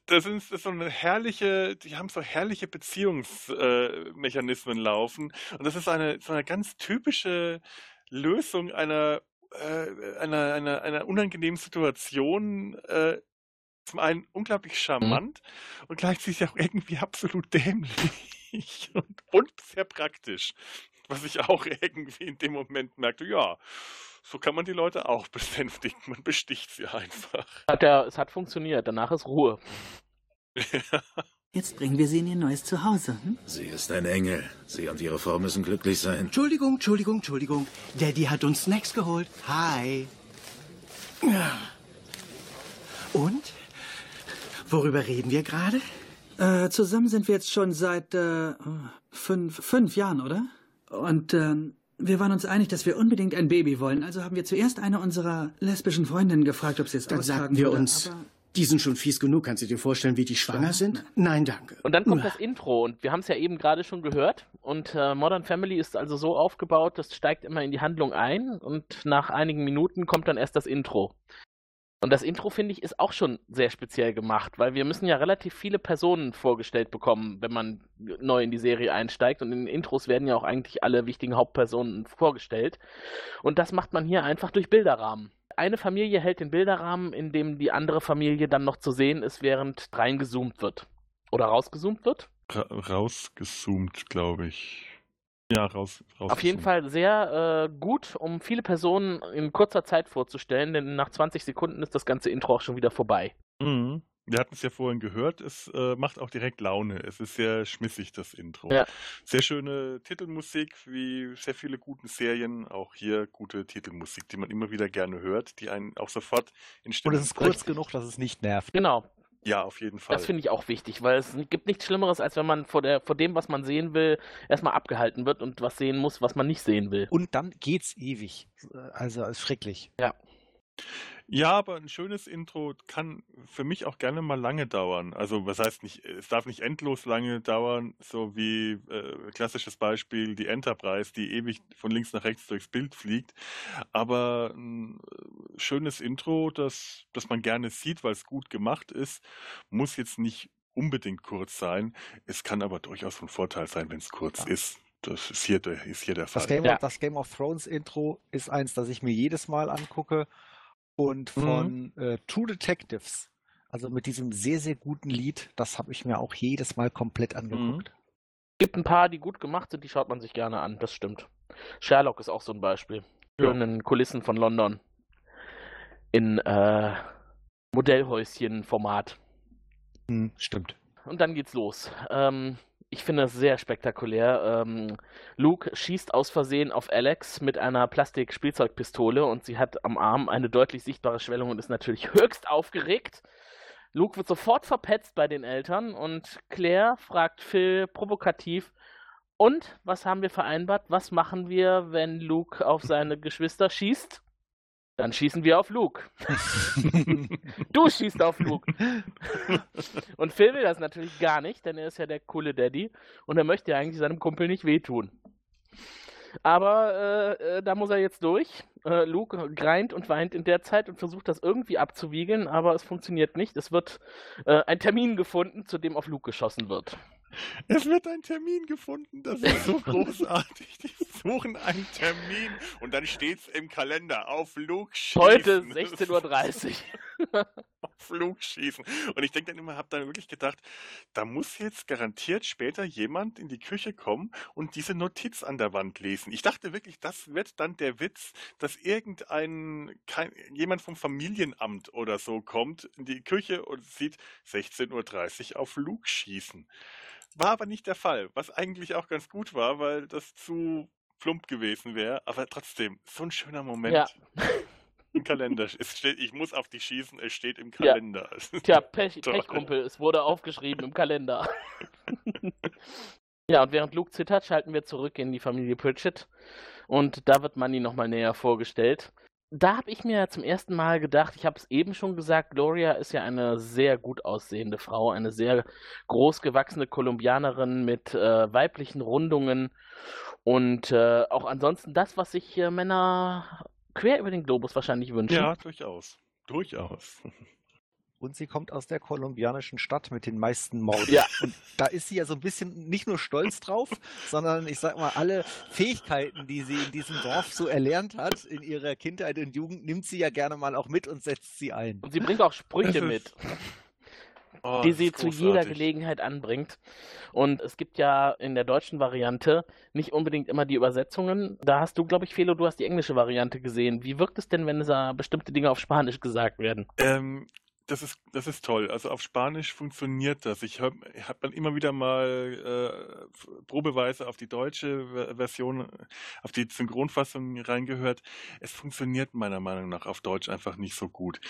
das ist, das ist so eine herrliche, die haben so herrliche Beziehungsmechanismen laufen. Und das ist eine, so eine ganz typische Lösung einer, äh, einer, einer, einer unangenehmen Situation, äh, zum einen unglaublich charmant und gleichzeitig auch irgendwie absolut dämlich und, und sehr praktisch. Was ich auch irgendwie in dem Moment merkte, ja, so kann man die Leute auch besänftigen. Man besticht sie einfach. Hat er, es hat funktioniert, danach ist Ruhe. Jetzt bringen wir sie in ihr neues Zuhause. Hm? Sie ist ein Engel. Sie und ihre Frau müssen glücklich sein. Entschuldigung, Entschuldigung, Entschuldigung. Daddy hat uns Snacks geholt. Hi. Ja. Und? Worüber reden wir gerade? Äh, zusammen sind wir jetzt schon seit äh, fünf, fünf Jahren, oder? Und ähm, wir waren uns einig, dass wir unbedingt ein Baby wollen. Also haben wir zuerst eine unserer lesbischen Freundinnen gefragt, ob sie es Dann austragen sagten wir würde, uns, aber- die sind schon fies genug. Kannst du dir vorstellen, wie die schwanger sind? Nein, danke. Und dann kommt das Intro und wir haben es ja eben gerade schon gehört. Und äh, Modern Family ist also so aufgebaut, das steigt immer in die Handlung ein und nach einigen Minuten kommt dann erst das Intro. Und das Intro, finde ich, ist auch schon sehr speziell gemacht, weil wir müssen ja relativ viele Personen vorgestellt bekommen, wenn man neu in die Serie einsteigt. Und in den Intros werden ja auch eigentlich alle wichtigen Hauptpersonen vorgestellt. Und das macht man hier einfach durch Bilderrahmen. Eine Familie hält den Bilderrahmen, in dem die andere Familie dann noch zu sehen ist, während reingezoomt wird. Oder rausgezoomt wird. Ra rausgezoomt, glaube ich. Ja, raus. Auf jeden Fall sehr äh, gut, um viele Personen in kurzer Zeit vorzustellen, denn nach 20 Sekunden ist das ganze Intro auch schon wieder vorbei. Mhm. Wir hatten es ja vorhin gehört, es äh, macht auch direkt Laune. Es ist sehr schmissig, das Intro. Ja. Sehr schöne Titelmusik, wie sehr viele guten Serien. Auch hier gute Titelmusik, die man immer wieder gerne hört, die einen auch sofort in Und Stimmung es ist kurz genug, dass es nicht nervt. Genau. Ja, auf jeden Fall. Das finde ich auch wichtig, weil es gibt nichts Schlimmeres, als wenn man vor, der, vor dem, was man sehen will, erstmal abgehalten wird und was sehen muss, was man nicht sehen will. Und dann geht's ewig. Also ist schrecklich. Ja. Ja, aber ein schönes Intro kann für mich auch gerne mal lange dauern. Also was heißt nicht, es darf nicht endlos lange dauern, so wie äh, klassisches Beispiel die Enterprise, die ewig von links nach rechts durchs Bild fliegt. Aber ein äh, schönes Intro, das, das man gerne sieht, weil es gut gemacht ist, muss jetzt nicht unbedingt kurz sein. Es kann aber durchaus von Vorteil sein, wenn es kurz ist. Das ist hier der, ist hier der Fall. Das Game, of, das Game of Thrones Intro ist eins, das ich mir jedes Mal angucke. Und von äh, True Detectives, also mit diesem sehr, sehr guten Lied, das habe ich mir auch jedes Mal komplett angeguckt. gibt ein paar, die gut gemacht sind, die schaut man sich gerne an, das stimmt. Sherlock ist auch so ein Beispiel. Ja. Schönen Kulissen von London. In äh, Modellhäuschen-Format. Hm, stimmt. Und dann geht's los. Ähm, ich finde es sehr spektakulär. Ähm, Luke schießt aus Versehen auf Alex mit einer Plastik-Spielzeugpistole und sie hat am Arm eine deutlich sichtbare Schwellung und ist natürlich höchst aufgeregt. Luke wird sofort verpetzt bei den Eltern und Claire fragt Phil provokativ: Und was haben wir vereinbart? Was machen wir, wenn Luke auf seine Geschwister schießt? Dann schießen wir auf Luke. du schießt auf Luke. und Phil will das natürlich gar nicht, denn er ist ja der coole Daddy und er möchte ja eigentlich seinem Kumpel nicht wehtun. Aber äh, äh, da muss er jetzt durch. Äh, Luke greint und weint in der Zeit und versucht das irgendwie abzuwiegeln, aber es funktioniert nicht. Es wird äh, ein Termin gefunden, zu dem auf Luke geschossen wird. Es wird ein Termin gefunden, das ist so großartig. Die suchen einen Termin und dann steht's im Kalender auf Luke schießen. Heute 16.30 Uhr. auf Luke schießen. Und ich denke dann immer, habe dann wirklich gedacht, da muss jetzt garantiert später jemand in die Küche kommen und diese Notiz an der Wand lesen. Ich dachte wirklich, das wird dann der Witz, dass irgendein kein, jemand vom Familienamt oder so kommt in die Küche und sieht 16.30 Uhr auf Luke schießen. War aber nicht der Fall, was eigentlich auch ganz gut war, weil das zu plump gewesen wäre, aber trotzdem, so ein schöner Moment. Ja. Im Kalender. Es steht, ich muss auf dich schießen, es steht im Kalender. Ja. Tja, Pech. Pechkumpel, es wurde aufgeschrieben im Kalender. ja, und während Luke zittert, schalten wir zurück in die Familie Pritchett. Und da wird Manny nochmal näher vorgestellt. Da habe ich mir zum ersten Mal gedacht, ich habe es eben schon gesagt, Gloria ist ja eine sehr gut aussehende Frau, eine sehr großgewachsene Kolumbianerin mit äh, weiblichen Rundungen und äh, auch ansonsten das, was sich äh, Männer quer über den Globus wahrscheinlich wünschen. Ja, durchaus. Durchaus. Und sie kommt aus der kolumbianischen Stadt mit den meisten Morden. Ja. Und da ist sie ja so ein bisschen nicht nur stolz drauf, sondern ich sag mal, alle Fähigkeiten, die sie in diesem Dorf so erlernt hat, in ihrer Kindheit und Jugend, nimmt sie ja gerne mal auch mit und setzt sie ein. Und sie bringt auch Sprüche mit. Oh, die sie zu jeder. Gelegenheit anbringt. Und es gibt ja in der deutschen Variante nicht unbedingt immer die Übersetzungen. Da hast du, glaube ich, Felo, du hast die englische Variante gesehen. Wie wirkt es denn, wenn da bestimmte Dinge auf Spanisch gesagt werden? Ähm, das ist, das ist toll. Also auf Spanisch funktioniert das. Ich habe hab dann immer wieder mal äh, probeweise auf die deutsche Version, auf die Synchronfassung reingehört. Es funktioniert meiner Meinung nach auf Deutsch einfach nicht so gut.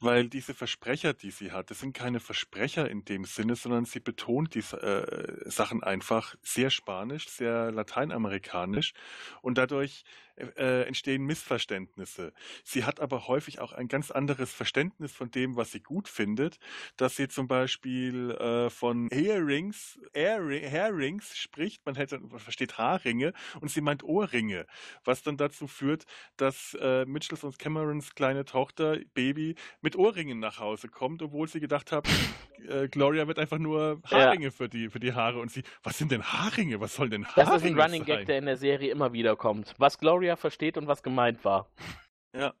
Weil diese Versprecher, die sie hat, das sind keine Versprecher in dem Sinne, sondern sie betont die äh, Sachen einfach sehr spanisch, sehr lateinamerikanisch und dadurch äh, entstehen Missverständnisse. Sie hat aber häufig auch ein ganz anderes Verständnis von dem, was sie gut findet, dass sie zum Beispiel äh, von Earrings, Hairrings spricht, man, hätte, man versteht Haarringe und sie meint Ohrringe, was dann dazu führt, dass äh, Mitchells und Camerons kleine Tochter, Baby, mit Ohrringen nach Hause kommt, obwohl sie gedacht hat, äh, Gloria wird einfach nur Haarringe ja. für, die, für die Haare und sie, was sind denn Haarringe? Was sollen denn Haarringe Das ist ein Running sein? Gag, der in der Serie immer wieder kommt. Was Gloria versteht und was gemeint war. Ja.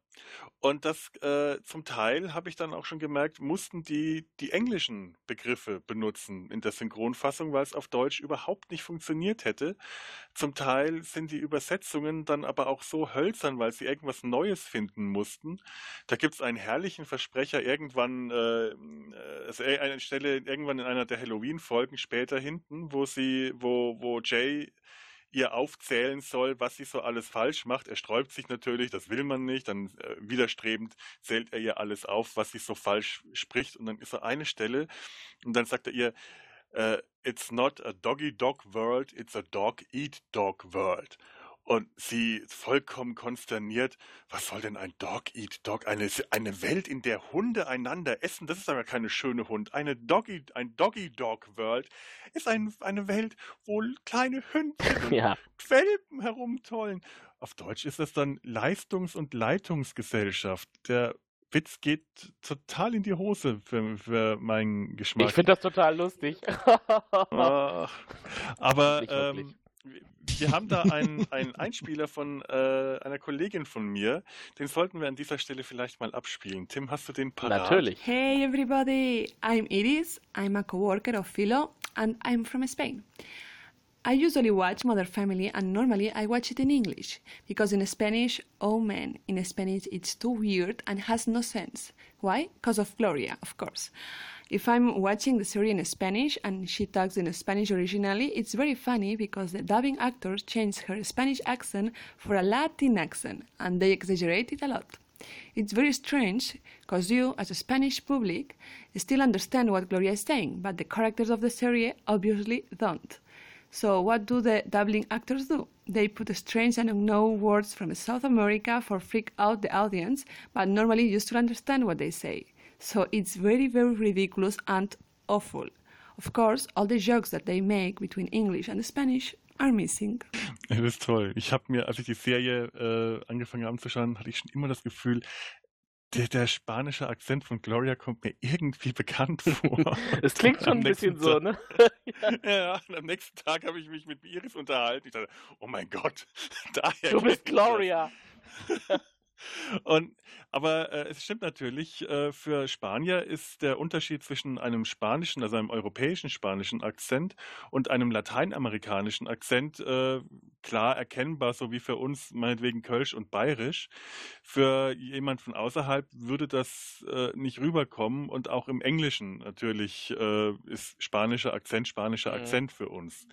Und das äh, zum Teil habe ich dann auch schon gemerkt, mussten die die englischen Begriffe benutzen in der Synchronfassung, weil es auf Deutsch überhaupt nicht funktioniert hätte. Zum Teil sind die Übersetzungen dann aber auch so hölzern, weil sie irgendwas Neues finden mussten. Da gibt es einen herrlichen Versprecher irgendwann, äh, also eine Stelle irgendwann in einer der Halloween-Folgen später hinten, wo sie, wo, wo Jay ihr aufzählen soll, was sie so alles falsch macht. Er sträubt sich natürlich, das will man nicht. Dann äh, widerstrebend zählt er ihr alles auf, was sie so falsch spricht. Und dann ist er eine Stelle und dann sagt er ihr, uh, It's not a doggy dog world, it's a dog eat dog world. Und sie vollkommen konsterniert, was soll denn ein Dog Eat Dog? Eine, eine Welt, in der Hunde einander essen, das ist aber keine schöne Hund. Eine Doggy, ein Doggy Dog World ist ein, eine Welt, wo kleine Hündchen ja. Welpen herumtollen. Auf Deutsch ist das dann Leistungs- und Leitungsgesellschaft. Der Witz geht total in die Hose für, für meinen Geschmack. Ich finde das total lustig. aber ähm, wir haben da einen, einen Einspieler von äh, einer Kollegin von mir. Den sollten wir an dieser Stelle vielleicht mal abspielen. Tim, hast du den parat? Natürlich. Hey everybody, I'm Iris. I'm a coworker of Philo and I'm from Spain. I usually watch Mother Family and normally I watch it in English because in Spanish, oh man, in Spanish it's too weird and has no sense. Why? Because of Gloria, of course. If I'm watching the series in Spanish and she talks in Spanish originally, it's very funny because the dubbing actors change her Spanish accent for a Latin accent and they exaggerate it a lot. It's very strange because you, as a Spanish public, still understand what Gloria is saying, but the characters of the series obviously don't. So, what do the dubbing actors do? They put strange and unknown words from South America for freak out the audience, but normally you still understand what they say. So it's very, very ridiculous and awful. Of course, all the jokes that they make between English and Spanish are missing. Das ist toll. Ich habe mir, als ich die Serie äh, angefangen habe zu schauen, hatte ich schon immer das Gefühl, der, der, spanische Akzent von Gloria kommt mir irgendwie bekannt vor. Es klingt schon ein bisschen so, ne? ja. ja, und am nächsten Tag habe ich mich mit Iris unterhalten. Ich dachte, oh mein Gott, daher. Du bist Gloria. Und, aber äh, es stimmt natürlich, äh, für Spanier ist der Unterschied zwischen einem spanischen, also einem europäischen spanischen Akzent und einem lateinamerikanischen Akzent äh, klar erkennbar, so wie für uns meinetwegen Kölsch und Bayerisch. Für jemand von außerhalb würde das äh, nicht rüberkommen und auch im Englischen natürlich äh, ist spanischer Akzent spanischer mhm. Akzent für uns.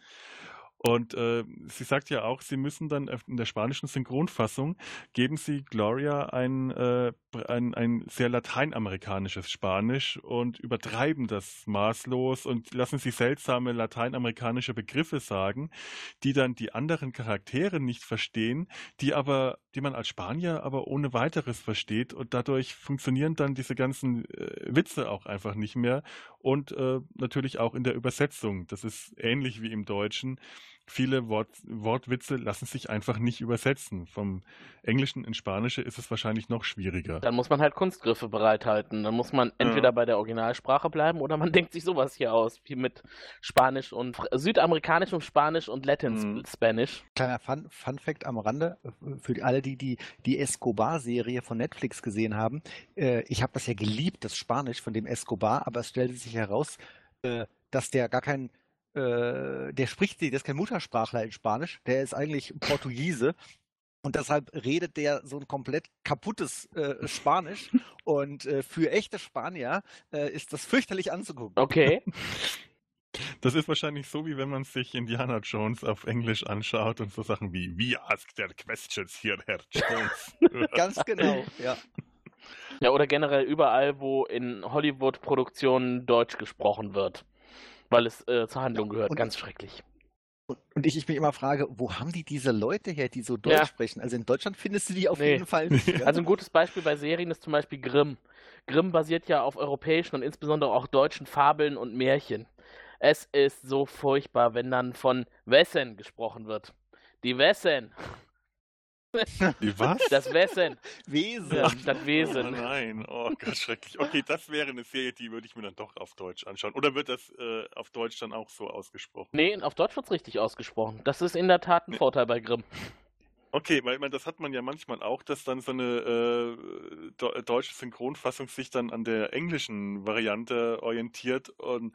Und äh, sie sagt ja auch, sie müssen dann in der spanischen Synchronfassung geben sie Gloria ein, äh, ein, ein sehr lateinamerikanisches Spanisch und übertreiben das maßlos und lassen sie seltsame lateinamerikanische Begriffe sagen, die dann die anderen Charaktere nicht verstehen, die aber, die man als Spanier aber ohne weiteres versteht und dadurch funktionieren dann diese ganzen äh, Witze auch einfach nicht mehr und äh, natürlich auch in der Übersetzung. Das ist ähnlich wie im Deutschen viele Wort, Wortwitze lassen sich einfach nicht übersetzen. Vom Englischen ins Spanische ist es wahrscheinlich noch schwieriger. Dann muss man halt Kunstgriffe bereithalten. Dann muss man entweder ja. bei der Originalsprache bleiben oder man denkt sich sowas hier aus, wie mit Spanisch und Südamerikanischem Spanisch und Latin mhm. Spanish. Kleiner Fun, Fun Fact am Rande, für alle, die die, die Escobar-Serie von Netflix gesehen haben. Äh, ich habe das ja geliebt, das Spanisch von dem Escobar, aber es stellte sich heraus, äh, dass der gar kein äh, der spricht, der ist kein Muttersprachler in Spanisch, der ist eigentlich Portugiese Und deshalb redet der so ein komplett kaputtes äh, Spanisch. Und äh, für echte Spanier äh, ist das fürchterlich anzugucken. Okay. Das ist wahrscheinlich so, wie wenn man sich Indiana Jones auf Englisch anschaut und so Sachen wie We ask their questions here, Herr Jones. Ganz genau, ja. Ja, oder generell überall, wo in Hollywood-Produktionen Deutsch gesprochen wird. Weil es äh, zur Handlung Ja, gehört. Ganz schrecklich. Und, ich, ich mich immer frage, wo haben die diese Leute her, die so Deutsch Ja. sprechen? Also in Deutschland findest du die auf Nee. jeden Fall nicht. Also ein gutes Beispiel bei Serien ist zum Beispiel Grimm. Grimm basiert ja auf europäischen und insbesondere auch deutschen Fabeln und Märchen. Es ist so furchtbar, wenn dann von Wessen gesprochen wird. Die Wessen. Die was? Das Wessen. Wesen. Ja, statt Oh Wesen. nein, oh Gott, schrecklich. Okay, das wäre eine Serie, die würde ich mir dann doch auf Deutsch anschauen. Oder wird das äh, auf Deutsch dann auch so ausgesprochen? Nee, auf Deutsch wird's richtig ausgesprochen. Das ist in der Tat ein Vorteil bei Grimm. Okay, weil ich meine, das hat man ja manchmal auch, dass dann so eine äh, deutsche Synchronfassung sich dann an der englischen Variante orientiert und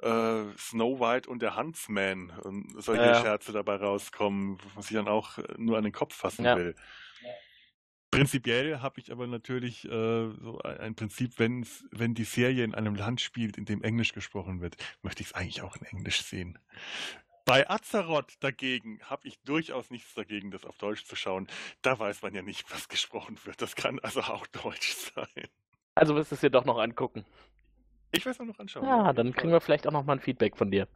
äh, Snow White und der Huntsman und solche Ja. Scherze dabei rauskommen, was ich dann auch nur an den Kopf fassen Ja. will. Prinzipiell habe ich aber natürlich äh, so ein, Prinzip, wenn's, wenn die Serie in einem Land spielt, in dem Englisch gesprochen wird, möchte ich es eigentlich auch in Englisch sehen. Bei Azeroth dagegen habe ich durchaus nichts dagegen, das auf Deutsch zu schauen. Da weiß man ja nicht, was gesprochen wird. Das kann also auch Deutsch sein. Also wirst du es dir doch noch angucken. Ich will es noch anschauen. Ja, dann kriegen wir vielleicht auch noch mal ein Feedback von dir.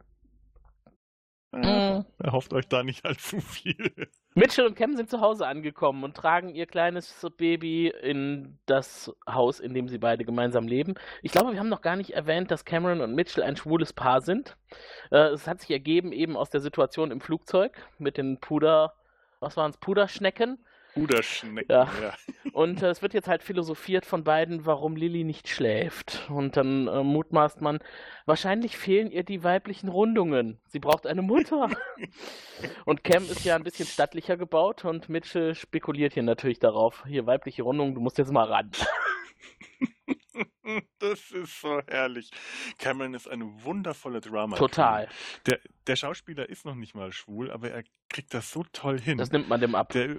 Äh, Erhofft euch da nicht allzu viel. Mitchell und Cam sind zu Hause angekommen und tragen ihr kleines Baby in das Haus, in dem sie beide gemeinsam leben. Ich glaube, wir haben noch gar nicht erwähnt, dass Cameron und Mitchell ein schwules Paar sind. Äh, es hat sich ergeben eben aus der Situation im Flugzeug mit den Puder, was waren es, Puderschnecken. Puderschnecken, Ja. ja. Und äh, es wird jetzt halt philosophiert von beiden, warum Lilly nicht schläft. Und dann äh, mutmaßt man, wahrscheinlich fehlen ihr die weiblichen Rundungen. Sie braucht eine Mutter. und Cam ist ja ein bisschen stattlicher gebaut und Mitchell spekuliert hier natürlich darauf. Hier weibliche Rundungen, du musst jetzt mal ran. Das ist so herrlich. Cameron ist eine wundervolle Drama. Total. Der, der Schauspieler ist noch nicht mal schwul, aber er kriegt das so toll hin. Das nimmt man dem ab. Der,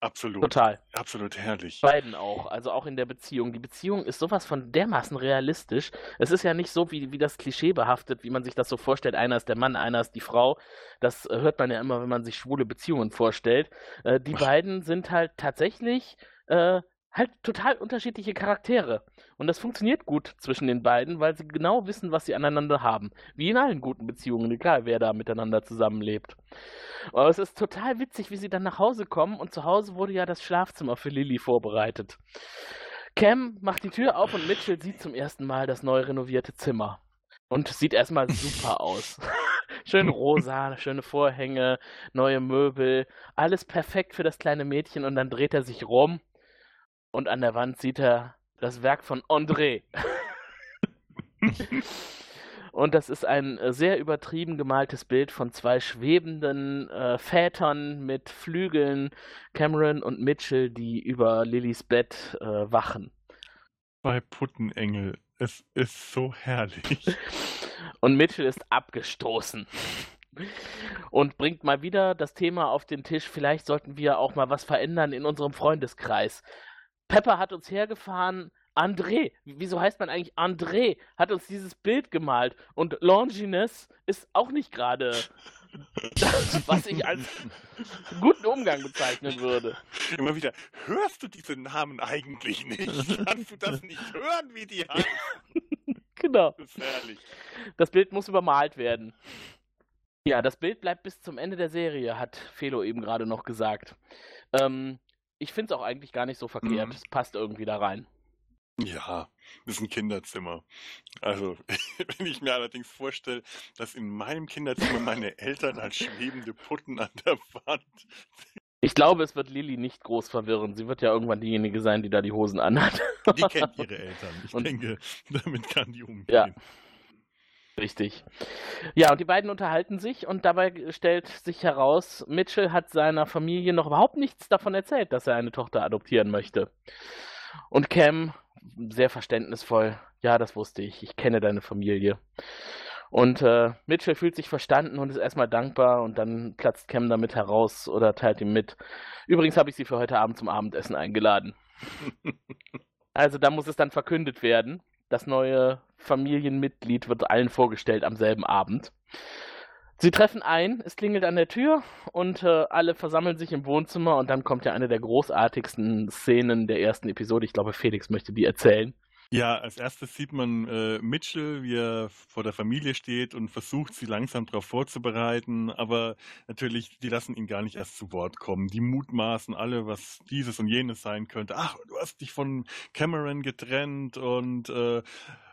absolut. Total. Absolut herrlich. Beiden auch, also auch in der Beziehung. Die Beziehung ist sowas von dermaßen realistisch. Es ist ja nicht so, wie, wie das Klischee behaftet, wie man sich das so vorstellt. Einer ist der Mann, einer ist die Frau. Das äh, hört man ja immer, wenn man sich schwule Beziehungen vorstellt. Äh, die beiden sind halt tatsächlich äh, halt total unterschiedliche Charaktere. Und das funktioniert gut zwischen den beiden, weil sie genau wissen, was sie aneinander haben. Wie in allen guten Beziehungen, egal wer da miteinander zusammenlebt. Aber es ist total witzig, wie sie dann nach Hause kommen und zu Hause wurde ja das Schlafzimmer für Lilly vorbereitet. Cam macht die Tür auf und Mitchell sieht zum ersten Mal das neu renovierte Zimmer. Und sieht erstmal super aus. Schön rosa, schöne Vorhänge, neue Möbel, alles perfekt für das kleine Mädchen und dann dreht er sich rum und an der Wand sieht er das Werk von André. Und das ist ein äh, sehr übertrieben gemaltes Bild von zwei schwebenden äh, Vätern mit Flügeln, Cameron und Mitchell, die über Lillys Bett äh, wachen. Bei Puttenengel. Es ist so herrlich. Und Mitchell ist abgestoßen. Und bringt mal wieder das Thema auf den Tisch, vielleicht sollten wir auch mal was verändern in unserem Freundeskreis. Pepper hat uns hergefahren, André, wieso heißt man eigentlich André, hat uns dieses Bild gemalt. Und Longines ist auch nicht gerade das, was ich als guten Umgang bezeichnen würde. Immer wieder, hörst du diese Namen eigentlich nicht? Kannst du das nicht hören, wie die heißen? Genau. Das ist herrlich. Das Bild muss übermalt werden. Ja, das Bild bleibt bis zum Ende der Serie, hat Felo eben gerade noch gesagt. Ähm, ich finde es auch eigentlich gar nicht so verkehrt. Mhm. Es passt irgendwie da rein. Ja, das ist ein Kinderzimmer. Also, wenn ich mir allerdings vorstelle, dass in meinem Kinderzimmer meine Eltern als schwebende Putten an der Wand. Ich glaube, es wird Lilly nicht groß verwirren. Sie wird ja irgendwann diejenige sein, die da die Hosen anhat. Die kennt ihre Eltern. Ich Und- denke, damit kann die umgehen. Ja. Richtig. Ja, und die beiden unterhalten sich und dabei stellt sich heraus, Mitchell hat seiner Familie noch überhaupt nichts davon erzählt, dass er eine Tochter adoptieren möchte. Und Cam, sehr verständnisvoll, ja, das wusste ich, ich kenne deine Familie. Und äh, Mitchell fühlt sich verstanden und ist erstmal dankbar und dann platzt Cam damit heraus oder teilt ihm mit. Übrigens habe ich sie für heute Abend zum Abendessen eingeladen. also da muss es dann verkündet werden. Das neue Familienmitglied wird allen vorgestellt am selben Abend. Sie treffen ein, es klingelt an der Tür und äh, alle versammeln sich im Wohnzimmer und dann kommt ja eine der großartigsten Szenen der ersten Episode. Ich glaube, Felix möchte die erzählen. Ja, als erstes sieht man äh, Mitchell, wie er vor der Familie steht und versucht, sie langsam darauf vorzubereiten. Aber natürlich, die lassen ihn gar nicht erst zu Wort kommen. Die mutmaßen alle, was dieses und jenes sein könnte. Ach, du hast dich von Cameron getrennt und äh,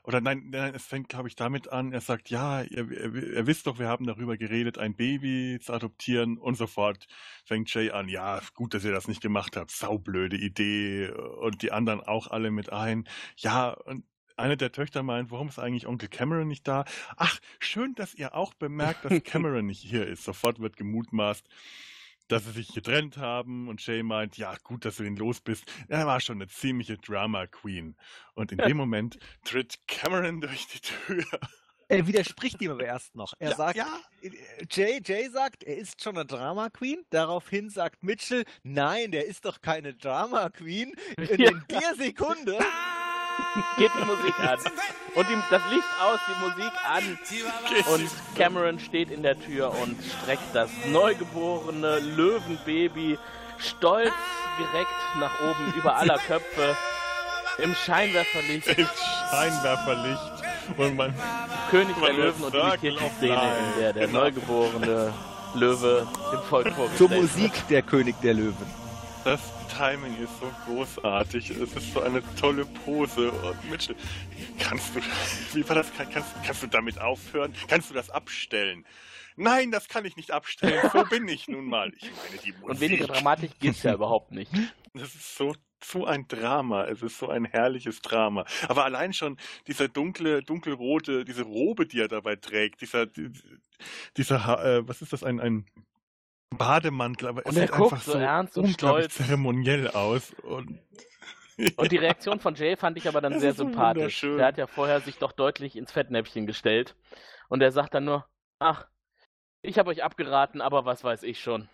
oder nein, nein, es fängt, glaube ich, damit an, er sagt, ja, ihr, ihr, ihr, wisst doch, wir haben darüber geredet, ein Baby zu adoptieren und sofort fängt Jay an, ja, gut, dass ihr das nicht gemacht habt, saublöde Idee und die anderen auch alle mit ein. Ja, und eine der Töchter meint, warum ist eigentlich Onkel Cameron nicht da? Ach, schön, dass ihr auch bemerkt, dass Cameron nicht hier ist. Sofort wird gemutmaßt, dass sie sich getrennt haben und Shay meint, ja, gut, dass du ihn los bist. Er war schon eine ziemliche Drama Queen. Und in dem Moment tritt Cameron durch die Tür. Er widerspricht ihm aber erst noch. Er ja, sagt, ja. Jay, Jay sagt, er ist schon eine Drama Queen. Daraufhin sagt Mitchell, nein, der ist doch keine Drama Queen. In ja. der Sekunde geht die Musik an. Und die, das Licht aus, die Musik an. Und Cameron steht in der Tür und streckt das neugeborene Löwenbaby stolz gereckt nach oben über aller Köpfe im Scheinwerferlicht. Im Scheinwerferlicht. Und man, König der Löwen und imitiert die Szene, in der der neugeborene Löwe dem Volk vorgestellt Zur Musik der König der Löwen. Das Timing ist so großartig. Es ist so eine tolle Pose. Und Mitchell, kannst du, wie war das? Kannst, kannst du damit aufhören? Kannst du das abstellen? Nein, das kann ich nicht abstellen. So bin ich nun mal. Ich meine, die Musik. Und weniger Dramatik geht's ja überhaupt nicht. Das ist so so ein Drama. Es ist so ein herrliches Drama. Aber allein schon dieser dunkle, dunkelrote, diese Robe, die er dabei trägt, dieser, dieser, äh, was ist das, ein, ein Bademantel, aber es sieht einfach so, ernst und stolz. zeremoniell aus. Und, und die Reaktion von Jay fand ich aber dann das sehr sympathisch. Der hat ja vorher sich doch deutlich ins Fettnäpfchen gestellt. Und er sagt dann nur, ach, ich habe euch abgeraten, aber was weiß ich schon.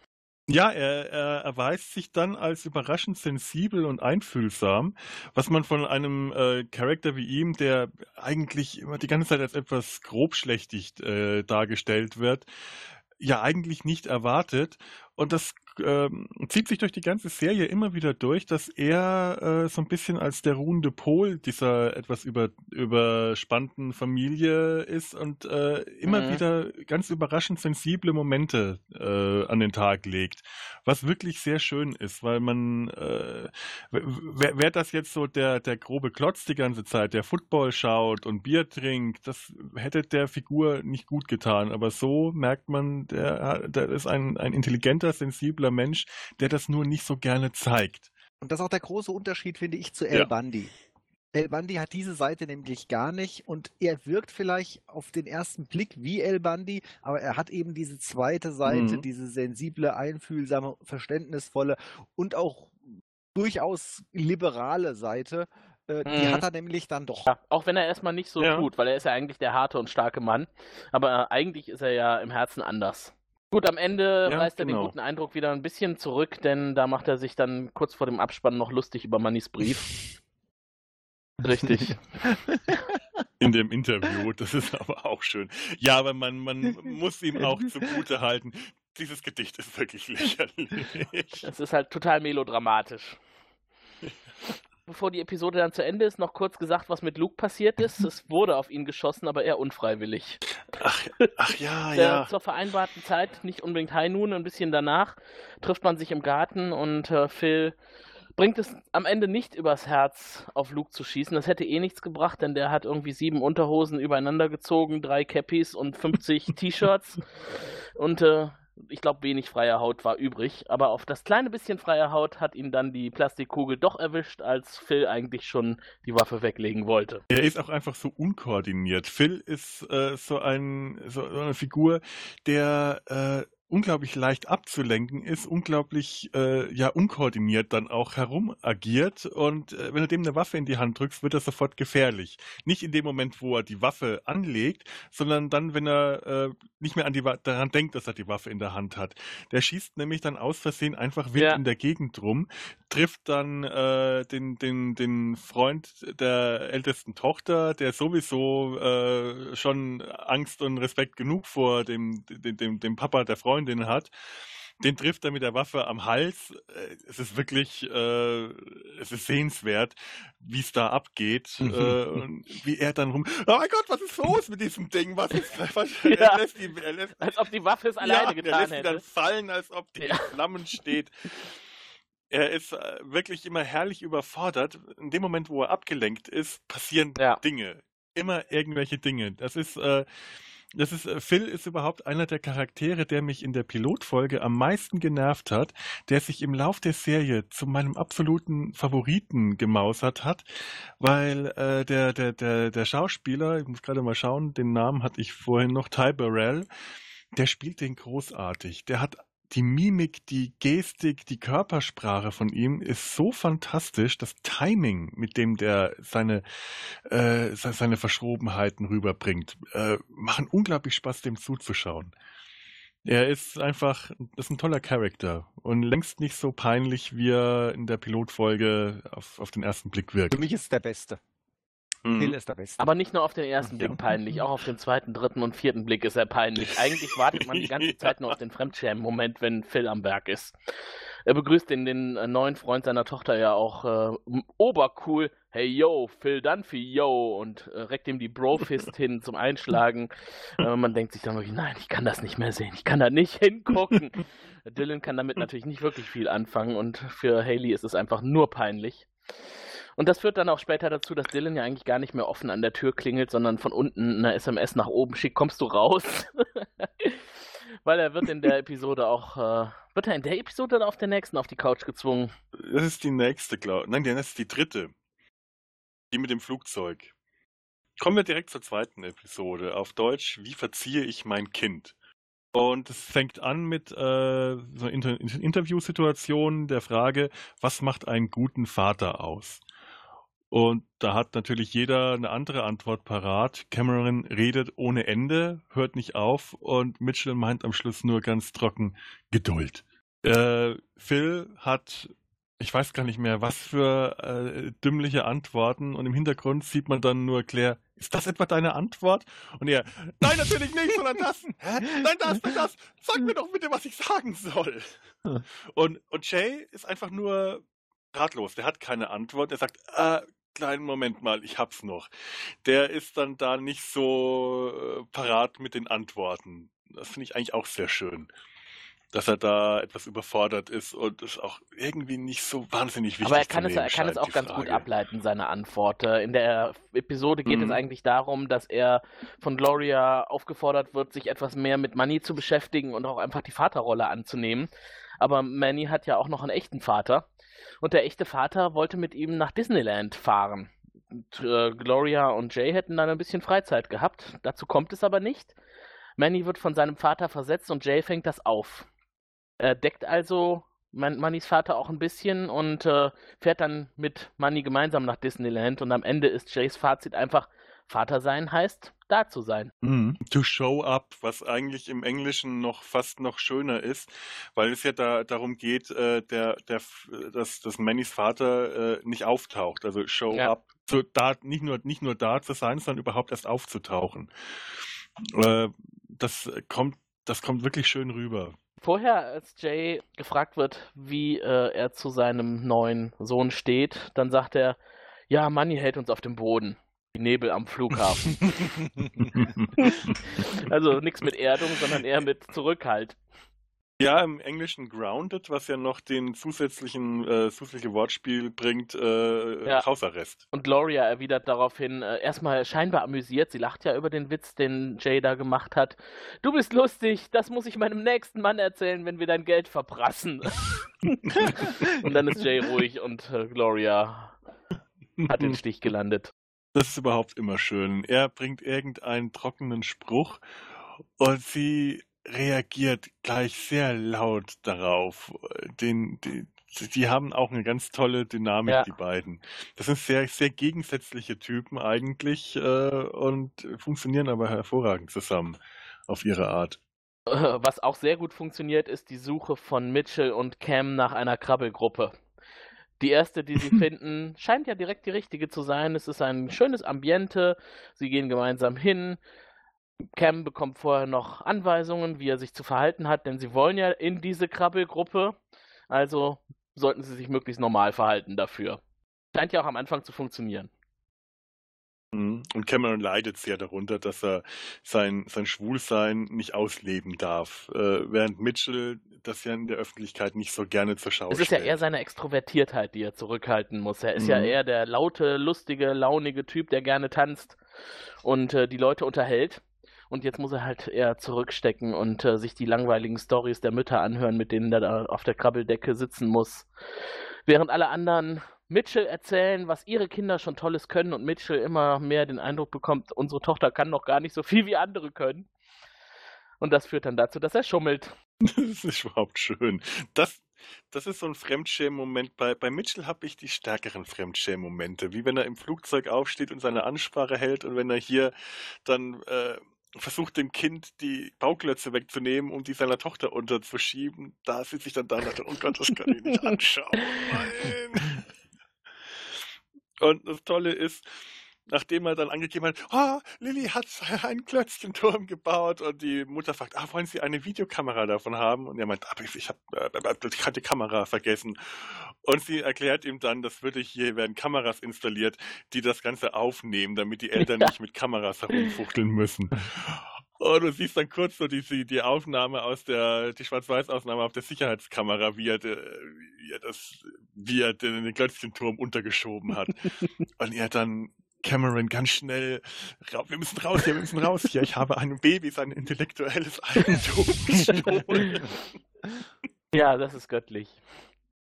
Ja, er, er erweist sich dann als überraschend sensibel und einfühlsam, was man von einem äh, Charakter wie ihm, der eigentlich immer die ganze Zeit als etwas grobschlächtig äh, dargestellt wird, ja eigentlich nicht erwartet. Und das ähm, zieht sich durch die ganze Serie immer wieder durch, dass er äh, so ein bisschen als der ruhende Pol dieser etwas über, überspannten Familie ist und äh, immer mhm. wieder ganz überraschend sensible Momente äh, an den Tag legt. Was wirklich sehr schön ist, weil man, äh, wer das jetzt so der, der grobe Klotz die ganze Zeit, der Football schaut und Bier trinkt, das hätte der Figur nicht gut getan. Aber so merkt man, der, der ist ein, ein intelligenter, sensibler sensibler Mensch, der das nur nicht so gerne zeigt. Und das ist auch der große Unterschied, finde ich, zu El ja. Bundy. El Bundy hat diese Seite nämlich gar nicht und er wirkt vielleicht auf den ersten Blick wie El Bundy, aber er hat eben diese zweite Seite, mhm. diese sensible, einfühlsame, verständnisvolle und auch durchaus liberale Seite. Äh, die mhm. hat er nämlich dann doch. Ja, auch wenn er erstmal nicht so ja. tut, weil er ist ja eigentlich der harte und starke Mann, aber eigentlich ist er ja im Herzen anders. Gut, am Ende ja, reißt er genau. den guten Eindruck wieder ein bisschen zurück, denn da macht er sich dann kurz vor dem Abspann noch lustig über Mannys Brief. Richtig. In dem Interview, das ist aber auch schön. Ja, aber man, man muss ihm auch zugute halten, dieses Gedicht ist wirklich lächerlich. Es ist halt total melodramatisch bevor die Episode dann zu Ende ist, noch kurz gesagt, was mit Luke passiert ist. Es wurde auf ihn geschossen, aber eher unfreiwillig. Ach, ach ja, ja. Zur vereinbarten Zeit, nicht unbedingt High Noon, ein bisschen danach, trifft man sich im Garten und äh, Phil bringt es am Ende nicht übers Herz, auf Luke zu schießen. Das hätte eh nichts gebracht, denn der hat irgendwie sieben Unterhosen übereinander gezogen, drei Cappies und 50 T-Shirts. Und äh, ich glaube, wenig freie Haut war übrig. Aber auf das kleine bisschen freie Haut hat ihn dann die Plastikkugel doch erwischt, als Phil eigentlich schon die Waffe weglegen wollte. Er ist auch einfach so unkoordiniert. Phil ist äh, so, ein, so eine Figur, der äh, unglaublich leicht abzulenken ist, unglaublich äh, ja unkoordiniert dann auch herum agiert und äh, wenn du dem eine Waffe in die Hand drückst, wird das sofort gefährlich. Nicht in dem Moment, wo er die Waffe anlegt, sondern dann, wenn er äh, nicht mehr an die daran denkt, dass er die Waffe in der Hand hat. Der schießt nämlich dann aus Versehen einfach wild Ja. in der Gegend rum, trifft dann äh, den, den, den Freund der ältesten Tochter, der sowieso äh, schon Angst und Respekt genug vor dem, dem, dem, dem Papa der Freundin hat. Den trifft er mit der Waffe am Hals. Äh, Es ist wirklich, äh, es ist sehenswert, wie es da abgeht Mhm. äh, und wie er dann rum. Oh mein Gott, was ist los mit diesem Ding? Was ist? Was, Ja. er lässt die, er lässt, Als ob die Waffe es alleine ja, getan er lässt hätte. dann fallen, als ob die in Flammen steht. Er ist äh, wirklich immer herrlich überfordert. In dem Moment, wo er abgelenkt ist, passieren Dinge. Immer irgendwelche Dinge. Das ist, äh, das ist, äh, Phil ist überhaupt einer der Charaktere, der mich in der Pilotfolge am meisten genervt hat, der sich im Lauf der Serie zu meinem absoluten Favoriten gemausert hat, weil äh, der, der, der, der Schauspieler, ich muss gerade mal schauen, den Namen hatte ich vorhin noch, Ty Burrell, der spielt den großartig. Der hat die Mimik, die Gestik, die Körpersprache von ihm ist so fantastisch. Das Timing, mit dem der seine, äh, se- seine Verschrobenheiten rüberbringt, äh, machen unglaublich Spaß, dem zuzuschauen. Er ist einfach, das ist ein toller Charakter und längst nicht so peinlich, wie er in der Pilotfolge auf, auf den ersten Blick wirkt. Für mich ist der Beste. Mhm. Phil ist der Beste. Aber nicht nur auf den ersten Blick peinlich, auch auf den zweiten, dritten und vierten Blick ist er peinlich. Eigentlich wartet man die ganze Zeit nur auf den Fremdschämen-Moment, wenn Phil am Werk ist. Er begrüßt den, den äh, neuen Freund seiner Tochter ja auch äh, obercool. Hey yo, Phil Dunphy, yo, und äh, reckt ihm die Bro-Fist hin zum Einschlagen. Äh, man denkt sich dann wirklich, nein, ich kann das nicht mehr sehen, ich kann da nicht hingucken. Dylan kann damit natürlich nicht wirklich viel anfangen und für Haley ist es einfach nur peinlich. Und das führt dann auch später dazu, dass Dylan ja eigentlich gar nicht mehr offen an der Tür klingelt, sondern von unten eine SMS nach oben schickt, kommst du raus? Weil er wird in der Episode auch, äh, wird er in der Episode oder auf der nächsten auf die Couch gezwungen? Das ist die nächste, glaube ich. Nein, das ist die dritte. Die mit dem Flugzeug. Kommen wir direkt zur zweiten Episode. Auf Deutsch, wie verziehe ich mein Kind? Und es fängt an mit äh, so einer Inter Interviewsituation der Frage, was macht einen guten Vater aus? Und da hat natürlich jeder eine andere Antwort parat. Cameron redet ohne Ende, hört nicht auf und Mitchell meint am Schluss nur ganz trocken Geduld. Äh, Phil hat, ich weiß gar nicht mehr, was für äh, dümmliche Antworten und im Hintergrund sieht man dann nur Claire, ist das etwa deine Antwort? Und er, nein, natürlich nicht, sondern das. Nein, das, nein, das. Sag mir doch bitte, was ich sagen soll. Und, und Jay ist einfach nur ratlos. Der hat keine Antwort. Er sagt, äh, kleinen Moment mal, ich hab's noch. Der ist dann da nicht so äh, parat mit den Antworten. Das finde ich eigentlich auch sehr schön. Dass er da etwas überfordert ist und es auch irgendwie nicht so wahnsinnig wichtig Aber er kann, es, er kann es auch ganz gut Frage. ableiten, seine Antwort. In der Episode geht Mhm. es eigentlich darum, dass er von Gloria aufgefordert wird, sich etwas mehr mit Manny zu beschäftigen und auch einfach die Vaterrolle anzunehmen. Aber Manny hat ja auch noch einen echten Vater. Und der echte Vater wollte mit ihm nach Disneyland fahren. Und, äh, Gloria und Jay hätten dann ein bisschen Freizeit gehabt. Dazu kommt es aber nicht. Manny wird von seinem Vater versetzt und Jay fängt das auf. Er deckt also Man Mannys Vater auch ein bisschen und äh, fährt dann mit Manny gemeinsam nach Disneyland und am Ende ist Jays Fazit einfach, Vater sein heißt, da zu sein. Mhm. To show up, was eigentlich im Englischen noch fast noch schöner ist, weil es ja da darum geht, äh, der, der, dass, dass Mannys Vater äh, nicht auftaucht. Also show Ja. up, so da nicht nur nicht nur da zu sein, sondern überhaupt erst aufzutauchen. Äh, das kommt, das kommt wirklich schön rüber. Vorher, als Jay gefragt wird, wie äh, er zu seinem neuen Sohn steht, dann sagt er, ja, Manny hält uns auf dem Boden. Wie Nebel am Flughafen. also nichts mit Erdung, sondern eher mit Zurückhalt. Ja, im Englischen grounded, was ja noch den zusätzlichen äh, zusätzliche Wortspiel bringt, äh, Ja. Hausarrest. Und Gloria erwidert daraufhin, äh, erstmal scheinbar amüsiert, sie lacht ja über den Witz, den Jay da gemacht hat. Du bist lustig, das muss ich meinem nächsten Mann erzählen, wenn wir dein Geld verprassen. und dann ist Jay ruhig und äh, Gloria hat den Stich gelandet. Das ist überhaupt immer schön. Er bringt irgendeinen trockenen Spruch und sie reagiert gleich sehr laut darauf. Den, die, die haben auch eine ganz tolle Dynamik, Ja. die beiden. Das sind sehr, sehr gegensätzliche Typen eigentlich äh, und funktionieren aber hervorragend zusammen auf ihre Art. Äh, Was auch sehr gut funktioniert, ist die Suche von Mitchell und Cam nach einer Krabbelgruppe. Die erste, die sie finden, scheint ja direkt die richtige zu sein. Es ist ein schönes Ambiente. Sie gehen gemeinsam hin. Cam bekommt vorher noch Anweisungen, wie er sich zu verhalten hat, denn sie wollen ja in diese Krabbelgruppe. Also sollten sie sich möglichst normal verhalten dafür. Scheint ja auch am Anfang zu funktionieren. Mhm. Und Cameron leidet sehr darunter, dass er sein, sein Schwulsein nicht ausleben darf, äh, während Mitchell das ja in der Öffentlichkeit nicht so gerne zur Schau Es ist ja stellt. eher seine Extrovertiertheit, die er zurückhalten muss. Er ist ja Mhm. eher der laute, lustige, launige Typ, der gerne tanzt und äh, die Leute unterhält. Und jetzt muss er halt eher zurückstecken und äh, sich die langweiligen Stories der Mütter anhören, mit denen er da auf der Krabbeldecke sitzen muss. Während alle anderen Mitchell erzählen, was ihre Kinder schon Tolles können und Mitchell immer mehr den Eindruck bekommt, unsere Tochter kann noch gar nicht so viel wie andere können. Und das führt dann dazu, dass er schummelt. Das ist überhaupt schön. Das, das ist so ein Fremdschämen-Moment. Bei, bei Mitchell habe ich die stärkeren Fremdschämen-Momente, wie wenn er im Flugzeug aufsteht und seine Ansprache hält und wenn er hier dann äh, versucht, dem Kind die Bauklötze wegzunehmen, um die seiner Tochter unterzuschieben. Da sitze ich dann da und dachte, oh Gott, das kann ich nicht anschauen. Nein. Und das Tolle ist, nachdem er dann angegeben hat, ah, Lilly hat einen Klötzchenturm gebaut und die Mutter fragt, ah, wollen Sie eine Videokamera davon haben? Und er meint, aber ich, ich habe äh, ich hab die Kamera vergessen. Und sie erklärt ihm dann, das würde hier werden Kameras installiert, die das Ganze aufnehmen, damit die Eltern nicht mit Kameras herumfuchteln müssen. Und du siehst dann kurz so die, die Aufnahme aus der, die Schwarz-Weiß-Aufnahme auf der Sicherheitskamera, wie er, wie er das, wie er den, den Klötzchenturm untergeschoben hat. Und er dann Cameron ganz schnell, "Ra- wir müssen raus hier, wir müssen raus hier. Ich habe einem Baby sein intellektuelles Eigentum gestohlen. Ja, das ist göttlich.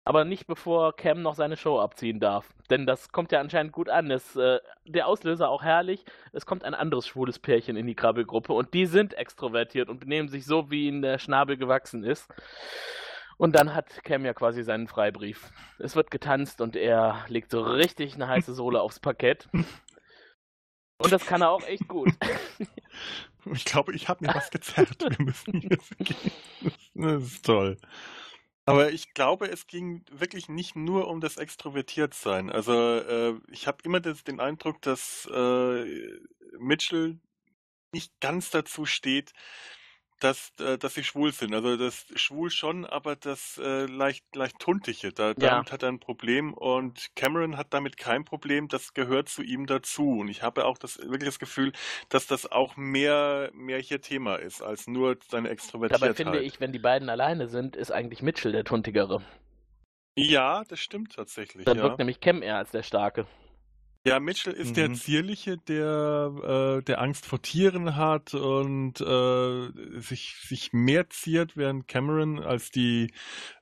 Aber nicht bevor Cam noch seine Show abziehen darf. Denn das kommt ja anscheinend gut an. Es, äh, der Auslöser auch herrlich. Es kommt ein anderes schwules Pärchen in die Krabbelgruppe und die sind extrovertiert und benehmen sich so, wie ihnen der Schnabel gewachsen ist. Und dann hat Cam ja quasi seinen Freibrief. Es wird getanzt und er legt so richtig eine heiße Sohle aufs Parkett. Und das kann er auch echt gut. Ich glaube, ich habe mir was gezerrt. Wir müssen jetzt gehen. Das ist toll. Aber ich glaube, es ging wirklich nicht nur um das Extrovertiertsein. Also äh, ich habe immer das, den Eindruck, dass äh, Mitchell nicht ganz dazu steht, dass, äh, dass sie schwul sind. Also das schwul schon, aber das äh, leicht, leicht tuntige, da, Ja. damit hat er ein Problem und Cameron hat damit kein Problem, das gehört zu ihm dazu. Und ich habe auch das wirklich das Gefühl, dass das auch mehr, mehr hier Thema ist, als nur seine Extrovertiertheit. Dabei finde ich, wenn die beiden alleine sind, ist eigentlich Mitchell der Tuntigere. Ja, das stimmt tatsächlich. Dann ja. wirkt nämlich Cam eher als der Starke. Ja, Mitchell ist der Mhm. Zierliche, der, äh, der Angst vor Tieren hat und äh, sich, sich mehr ziert, während Cameron als die,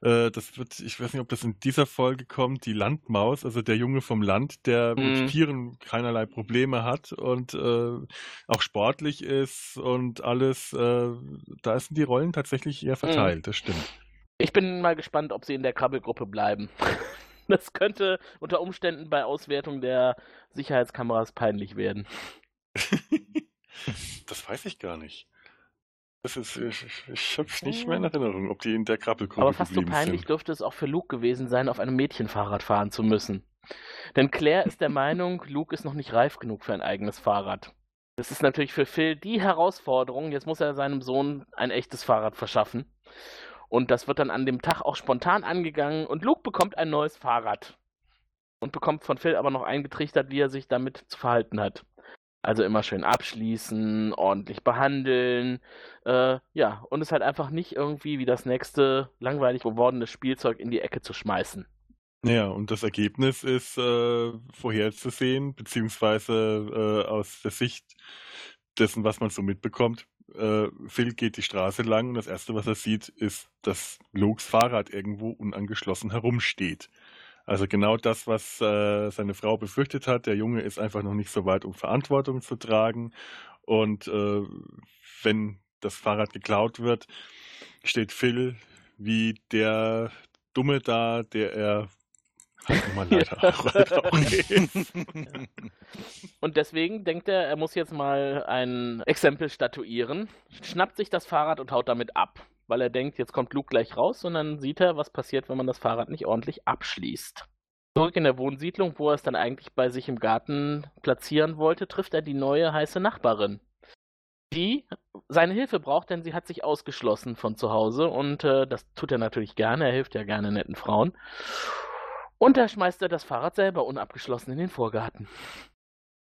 äh, das wird, ich weiß nicht, ob das in dieser Folge kommt, die Landmaus, also der Junge vom Land, der Mhm. mit Tieren keinerlei Probleme hat und äh, auch sportlich ist und alles, äh, da sind die Rollen tatsächlich eher verteilt, das stimmt. Ich bin mal gespannt, ob sie in der Krabbelgruppe bleiben. Das könnte unter Umständen bei Auswertung der Sicherheitskameras peinlich werden. Das weiß ich gar nicht. Das ist, ich, ich, es nicht mehr in Erinnerung, ob die in der Krabbelgruppe Aber fast so peinlich sind. dürfte es auch für Luke gewesen sein, auf einem Mädchenfahrrad fahren zu müssen. Denn Claire ist der Meinung, Luke ist noch nicht reif genug für ein eigenes Fahrrad. Das ist natürlich für Phil die Herausforderung. Jetzt muss er seinem Sohn ein echtes Fahrrad verschaffen. Und das wird dann an dem Tag auch spontan angegangen und Luke bekommt ein neues Fahrrad. Und bekommt von Phil aber noch eingetrichtert, wie er sich damit zu verhalten hat. Also immer schön abschließen, ordentlich behandeln. Äh, ja, und es halt einfach nicht irgendwie wie das nächste langweilig gewordene Spielzeug in die Ecke zu schmeißen. Ja, und das Ergebnis ist äh, vorherzusehen, beziehungsweise äh, aus der Sicht dessen, was man so mitbekommt. Äh, Phil geht die Straße lang und das Erste, was er sieht, ist, dass Lukes Fahrrad irgendwo unangeschlossen herumsteht. Also genau das, was äh, seine Frau befürchtet hat. Der Junge ist einfach noch nicht so weit, um Verantwortung zu tragen. Und äh, wenn das Fahrrad geklaut wird, steht Phil wie der Dumme da, der er halt mal leider. Und deswegen denkt er, er muss jetzt mal ein Exempel statuieren, schnappt sich das Fahrrad und haut damit ab, weil er denkt, jetzt kommt Luke gleich raus und dann sieht er, was passiert, wenn man das Fahrrad nicht ordentlich abschließt. Zurück in der Wohnsiedlung, wo er es dann eigentlich bei sich im Garten platzieren wollte, trifft er die neue heiße Nachbarin, die seine Hilfe braucht, denn sie hat sich ausgeschlossen von zu Hause und äh, das tut er natürlich gerne, er hilft ja gerne netten Frauen. Und da schmeißt er das Fahrrad selber unabgeschlossen in den Vorgarten.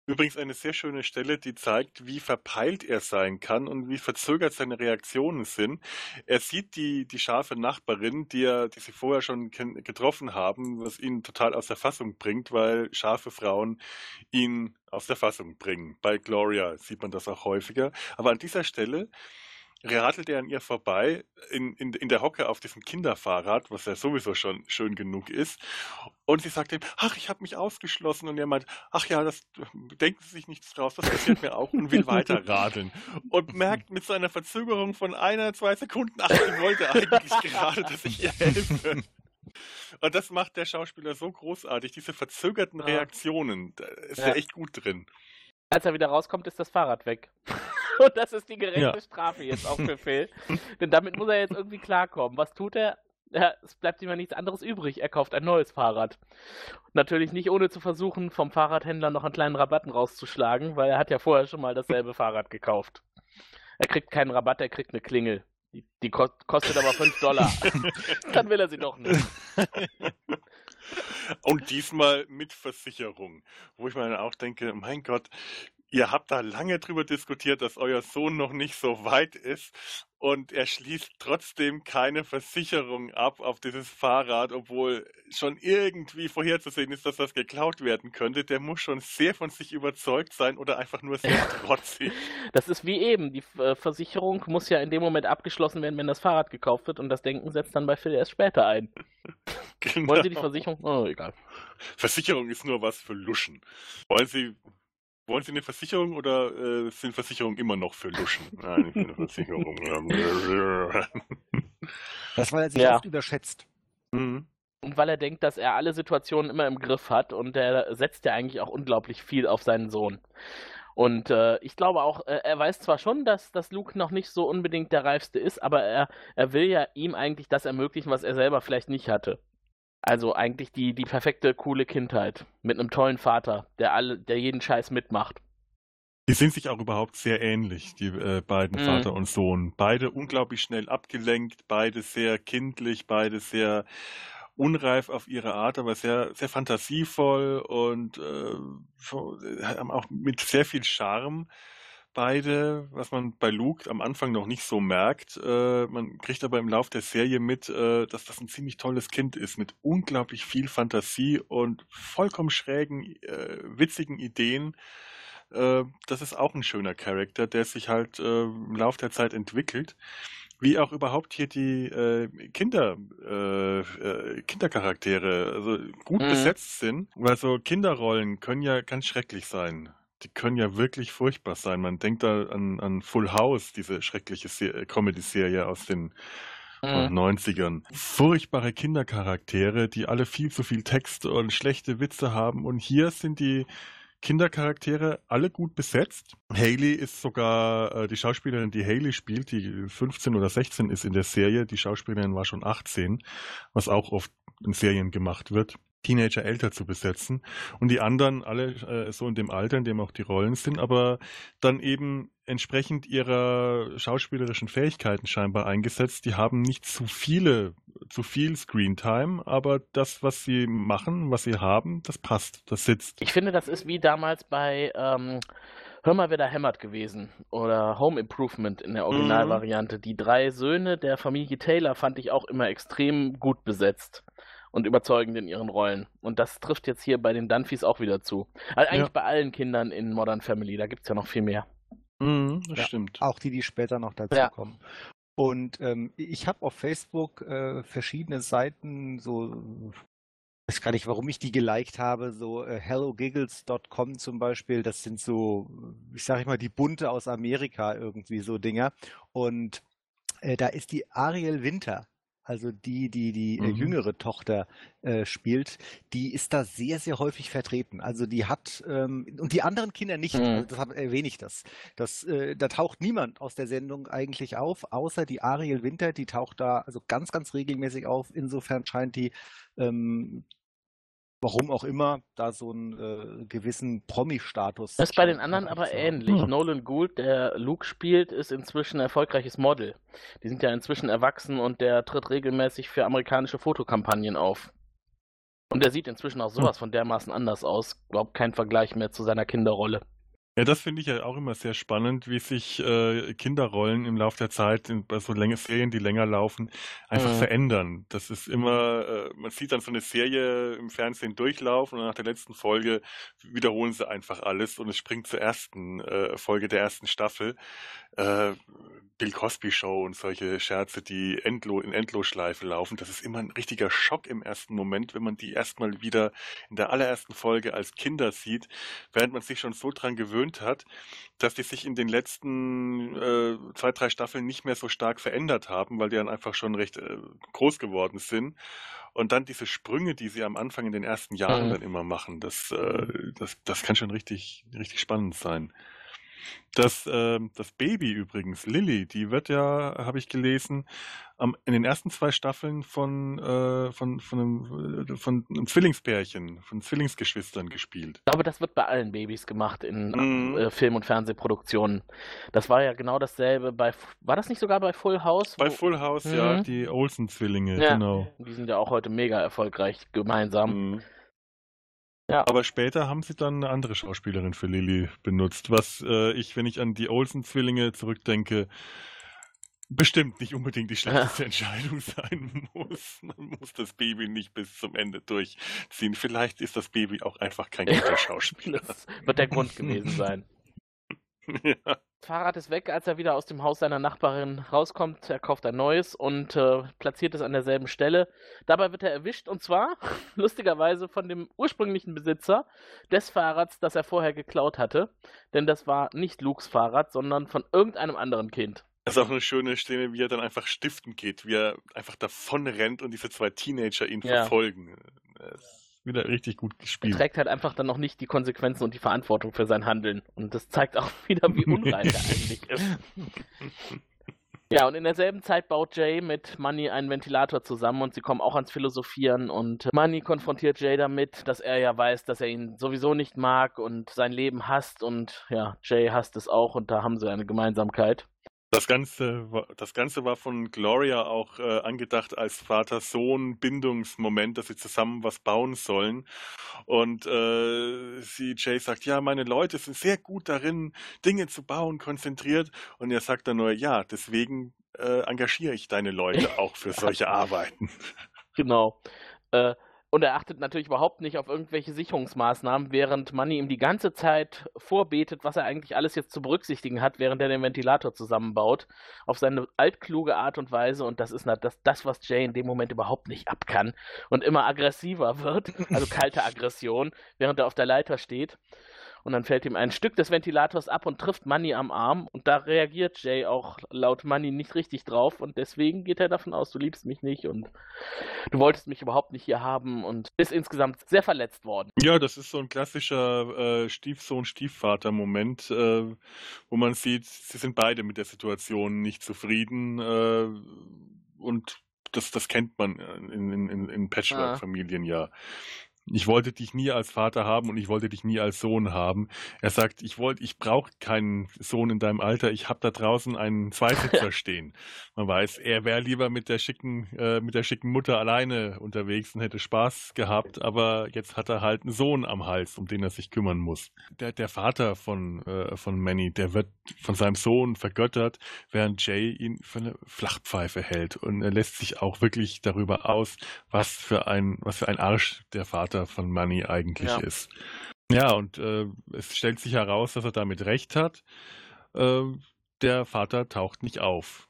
Übrigens eine sehr schöne Stelle, die zeigt, wie verpeilt er sein kann und wie verzögert seine Reaktionen sind. Er sieht die, die scharfe Nachbarin, die, er, die sie vorher schon getroffen haben, was ihn total aus der Fassung bringt, weil scharfe Frauen ihn aus der Fassung bringen. Bei Gloria sieht man das auch häufiger. Aber an dieser Stelle radelt er an ihr vorbei in, in, in der Hocke auf diesem Kinderfahrrad, was ja sowieso schon schön genug ist. Und sie sagt ihm, ach, ich habe mich ausgeschlossen. Und er meint, ach ja, das denken Sie sich nichts draus, das passiert mir auch und will weiter radeln. Und merkt mit seiner Verzögerung von einer, zwei Sekunden, ach, sie wollte eigentlich gerade, dass ich ihr helfe. Und das macht der Schauspieler so großartig, diese verzögerten Reaktionen, da ist ja. er echt gut drin. Als er wieder rauskommt, ist das Fahrrad weg. Und das ist die gerechte Ja. Strafe jetzt auch für Phil. Denn damit muss er jetzt irgendwie klarkommen. Was tut er? Ja, es bleibt ihm ja nichts anderes übrig. Er kauft ein neues Fahrrad. Natürlich nicht ohne zu versuchen, vom Fahrradhändler noch einen kleinen Rabatten rauszuschlagen, weil er hat ja vorher schon mal dasselbe Fahrrad gekauft. Er kriegt keinen Rabatt, er kriegt eine Klingel. Die, die ko kostet aber 5 Dollar. Dann will er sie doch nicht. Und diesmal mit Versicherung, wo ich mir dann auch denke, mein Gott, ihr habt da lange drüber diskutiert, dass euer Sohn noch nicht so weit ist und er schließt trotzdem keine Versicherung ab auf dieses Fahrrad, obwohl schon irgendwie vorherzusehen ist, dass das geklaut werden könnte. Der muss schon sehr von sich überzeugt sein oder einfach nur sehr trotzig. Das ist wie eben. Die äh, Versicherung muss ja in dem Moment abgeschlossen werden, wenn das Fahrrad gekauft wird und das Denken setzt dann bei Phil erst später ein. Wollen Sie die Versicherung? Oh, egal. Versicherung ist nur was für Luschen. Wollen Sie, wollen Sie eine Versicherung oder äh, sind Versicherungen immer noch für Luschen? Nein, ich will eine Versicherung. Das war er sich Ja. oft überschätzt. Und weil er denkt, dass er alle Situationen immer im Griff hat und er setzt ja eigentlich auch unglaublich viel auf seinen Sohn. Und äh, ich glaube auch, äh, er weiß zwar schon, dass, dass Luke noch nicht so unbedingt der Reifste ist, aber er, er will ja ihm eigentlich das ermöglichen, was er selber vielleicht nicht hatte. Also eigentlich die, die perfekte, coole Kindheit. Mit einem tollen Vater, der alle, der jeden Scheiß mitmacht. Die sind sich auch überhaupt sehr ähnlich, die äh, beiden Mhm. Vater und Sohn. Beide unglaublich schnell abgelenkt, beide sehr kindlich, beide sehr unreif auf ihre Art, aber sehr, sehr fantasievoll und äh, äh, haben auch mit sehr viel Charme. Beide, was man bei Luke am Anfang noch nicht so merkt, äh, man kriegt aber im Lauf der Serie mit, äh, dass das ein ziemlich tolles Kind ist, mit unglaublich viel Fantasie und vollkommen schrägen, äh, witzigen Ideen. Äh, das ist auch ein schöner Charakter, der sich halt äh, im Lauf der Zeit entwickelt. Wie auch überhaupt hier die äh, Kinder, Kindercharaktere also gut Mhm. besetzt sind. Weil so Kinderrollen können ja ganz schrecklich sein. Die können ja wirklich furchtbar sein. Man denkt da an, an Full House, diese schreckliche Se Comedy-Serie aus den äh, Mhm. 90ern. Furchtbare Kindercharaktere, die alle viel zu viel Text und schlechte Witze haben. Und hier sind die Kindercharaktere alle gut besetzt. Haley ist sogar äh, die Schauspielerin, die Haley spielt, die 15 oder 16 ist in der Serie. Die Schauspielerin war schon 18, was auch oft in Serien gemacht wird. Teenager älter zu besetzen und die anderen alle äh, so in dem Alter, in dem auch die Rollen sind, aber dann eben entsprechend ihrer schauspielerischen Fähigkeiten scheinbar eingesetzt. Die haben nicht zu viele, zu viel Screentime, aber das, was sie machen, was sie haben, das passt, das sitzt. Ich finde, das ist wie damals bei ähm, Hör mal, wer da hämmert gewesen. Oder Home Improvement in der Originalvariante. Die drei Söhne der Familie Taylor fand ich auch immer extrem gut besetzt und überzeugend in ihren Rollen. Und das trifft jetzt hier bei den Dunphys auch wieder zu. Also eigentlich Ja. bei allen Kindern in Modern Family, da gibt es ja noch viel mehr. Mhm, das Ja, stimmt. Auch die, die später noch dazu Ja. kommen. Und ähm, ich habe auf Facebook äh, verschiedene Seiten, so weiß gar nicht, warum ich die geliked habe. So äh, hellogiggles.com zum Beispiel, das sind so, ich sage mal, die bunte aus Amerika irgendwie so Dinger. Und äh, da ist die Ariel Winter also die, die die äh, mhm. jüngere Tochter äh, spielt, die ist da sehr, sehr häufig vertreten. Also die hat, ähm, und die anderen Kinder nicht, mhm. also deshalb erwähne ich das. das äh, da taucht niemand aus der Sendung eigentlich auf, außer die Ariel Winter, die taucht da also ganz, ganz regelmäßig auf. Insofern scheint die ähm, warum auch immer, da so einen äh, gewissen Promi-Status. Das ist bei den anderen aber ähnlich. Hm. Nolan Gould, der Luke spielt, ist inzwischen ein erfolgreiches Model. Die sind ja inzwischen erwachsen und der tritt regelmäßig für amerikanische Fotokampagnen auf. Und der sieht inzwischen auch sowas von dermaßen anders aus. Glaubt kein Vergleich mehr zu seiner Kinderrolle. Ja, das finde ich ja auch immer sehr spannend, wie sich äh, Kinderrollen im Laufe der Zeit, in, bei so Länge Serien, die länger laufen, einfach mhm. verändern. Das ist immer, äh, man sieht dann so eine Serie im Fernsehen durchlaufen und nach der letzten Folge wiederholen sie einfach alles und es springt zur ersten äh, Folge der ersten Staffel. Äh, Bill Cosby Show und solche Scherze, die endlo in Endlosschleife laufen. Das ist immer ein richtiger Schock im ersten Moment, wenn man die erstmal wieder in der allerersten Folge als Kinder sieht, während man sich schon so dran gewöhnt hat, dass die sich in den letzten äh, zwei, drei Staffeln nicht mehr so stark verändert haben, weil die dann einfach schon recht äh, groß geworden sind. Und dann diese Sprünge, die sie am Anfang in den ersten Jahren mhm. dann immer machen, das, äh, das, das kann schon richtig, richtig spannend sein. Das, äh, das Baby übrigens, Lilly, die wird ja, habe ich gelesen, am, in den ersten zwei Staffeln von, äh, von, von, einem, äh, von einem Zwillingspärchen, von Zwillingsgeschwistern gespielt. Ich glaube, das wird bei allen Babys gemacht in mm. äh, Film- und Fernsehproduktionen. Das war ja genau dasselbe bei, war das nicht sogar bei Full House? Bei Full House, mhm. ja, die Olsen-Zwillinge, ja. genau. Die sind ja auch heute mega erfolgreich gemeinsam. Mhm. Ja. Aber später haben sie dann eine andere Schauspielerin für Lily benutzt, was äh, ich, wenn ich an die Olsen-Zwillinge zurückdenke, bestimmt nicht unbedingt die schlechteste Entscheidung sein muss. Man muss das Baby nicht bis zum Ende durchziehen. Vielleicht ist das Baby auch einfach kein guter Schauspieler. das wird der Grund gewesen sein. ja. Das Fahrrad ist weg, als er wieder aus dem Haus seiner Nachbarin rauskommt. Er kauft ein neues und äh, platziert es an derselben Stelle. Dabei wird er erwischt und zwar lustigerweise von dem ursprünglichen Besitzer des Fahrrads, das er vorher geklaut hatte. Denn das war nicht Lukes Fahrrad, sondern von irgendeinem anderen Kind. Das ist auch eine schöne Szene, wie er dann einfach stiften geht, wie er einfach davon rennt und diese zwei Teenager ihn ja. verfolgen. Das wieder richtig gut gespielt. Er trägt halt einfach dann noch nicht die Konsequenzen und die Verantwortung für sein Handeln. Und das zeigt auch wieder, wie unreif er eigentlich ist. Ja, und in derselben Zeit baut Jay mit Money einen Ventilator zusammen und sie kommen auch ans Philosophieren und Money konfrontiert Jay damit, dass er ja weiß, dass er ihn sowieso nicht mag und sein Leben hasst und ja, Jay hasst es auch und da haben sie eine Gemeinsamkeit. Das Ganze, das Ganze war von Gloria auch äh, angedacht als Vater-Sohn-Bindungsmoment, dass sie zusammen was bauen sollen. Und äh, sie, Jay sagt, ja, meine Leute sind sehr gut darin, Dinge zu bauen, konzentriert. Und er sagt dann nur, ja, deswegen äh, engagiere ich deine Leute auch für solche Arbeiten. Genau. Äh, und er achtet natürlich überhaupt nicht auf irgendwelche Sicherungsmaßnahmen, während Money ihm die ganze Zeit vorbetet, was er eigentlich alles jetzt zu berücksichtigen hat, während er den Ventilator zusammenbaut. Auf seine altkluge Art und Weise. Und das ist das, das, was Jay in dem Moment überhaupt nicht abkann. Und immer aggressiver wird. Also kalte Aggression, während er auf der Leiter steht. Und dann fällt ihm ein Stück des Ventilators ab und trifft Money am Arm. Und da reagiert Jay auch laut Money nicht richtig drauf. Und deswegen geht er davon aus, du liebst mich nicht und du wolltest mich überhaupt nicht hier haben und ist insgesamt sehr verletzt worden. Ja, das ist so ein klassischer äh, Stiefsohn-Stiefvater-Moment, äh, wo man sieht, sie sind beide mit der Situation nicht zufrieden. Äh, und das, das kennt man in, in, in Patchwork-Familien ja ich wollte dich nie als Vater haben und ich wollte dich nie als Sohn haben. Er sagt, ich wollte, ich brauche keinen Sohn in deinem Alter, ich habe da draußen einen Zweisitzer stehen. Man weiß, er wäre lieber mit der schicken, äh, mit der schicken Mutter alleine unterwegs und hätte Spaß gehabt, aber jetzt hat er halt einen Sohn am Hals, um den er sich kümmern muss. Der, der Vater von, äh, von Manny, der wird von seinem Sohn vergöttert, während Jay ihn für eine Flachpfeife hält und er lässt sich auch wirklich darüber aus, was für ein, was für ein Arsch der Vater Vater von Money eigentlich ja. ist. Ja, und äh, es stellt sich heraus, dass er damit recht hat. Äh, der Vater taucht nicht auf.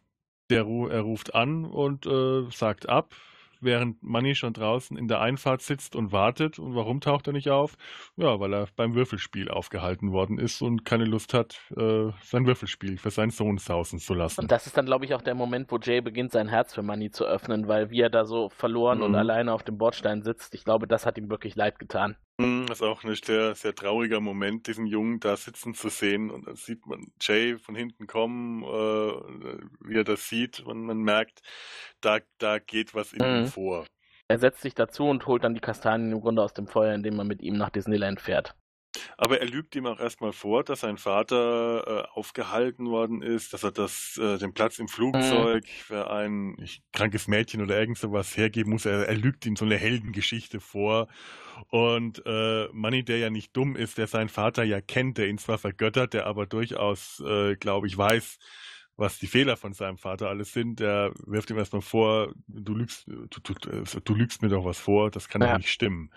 Der, er ruft an und äh, sagt ab, während Manny schon draußen in der Einfahrt sitzt und wartet. Und warum taucht er nicht auf? Ja, weil er beim Würfelspiel aufgehalten worden ist und keine Lust hat, äh, sein Würfelspiel für seinen Sohn sausen zu lassen. Und das ist dann, glaube ich, auch der Moment, wo Jay beginnt, sein Herz für Manny zu öffnen, weil wie er da so verloren mhm. und alleine auf dem Bordstein sitzt, ich glaube, das hat ihm wirklich leid getan. Mhm, das ist auch ein sehr, sehr trauriger Moment, diesen Jungen da sitzen zu sehen. Und dann sieht man Jay von hinten kommen, äh, wie er das sieht. Und man merkt, da, da geht was in mhm. ihm vor. Er setzt sich dazu und holt dann die Kastanien im Grunde aus dem Feuer, indem man mit ihm nach Disneyland fährt. Aber er lügt ihm auch erstmal vor, dass sein Vater äh, aufgehalten worden ist, dass er das, äh, den Platz im Flugzeug mhm. für ein ich, krankes Mädchen oder irgend sowas hergeben muss. Er, er lügt ihm so eine Heldengeschichte vor. Und äh, Manny, der ja nicht dumm ist, der seinen Vater ja kennt, der ihn zwar vergöttert, der aber durchaus, äh, glaube ich, weiß, was die Fehler von seinem Vater alles sind, der wirft ihm erstmal vor, du lügst, du, du, du lügst mir doch was vor, das kann ja, ja nicht stimmen.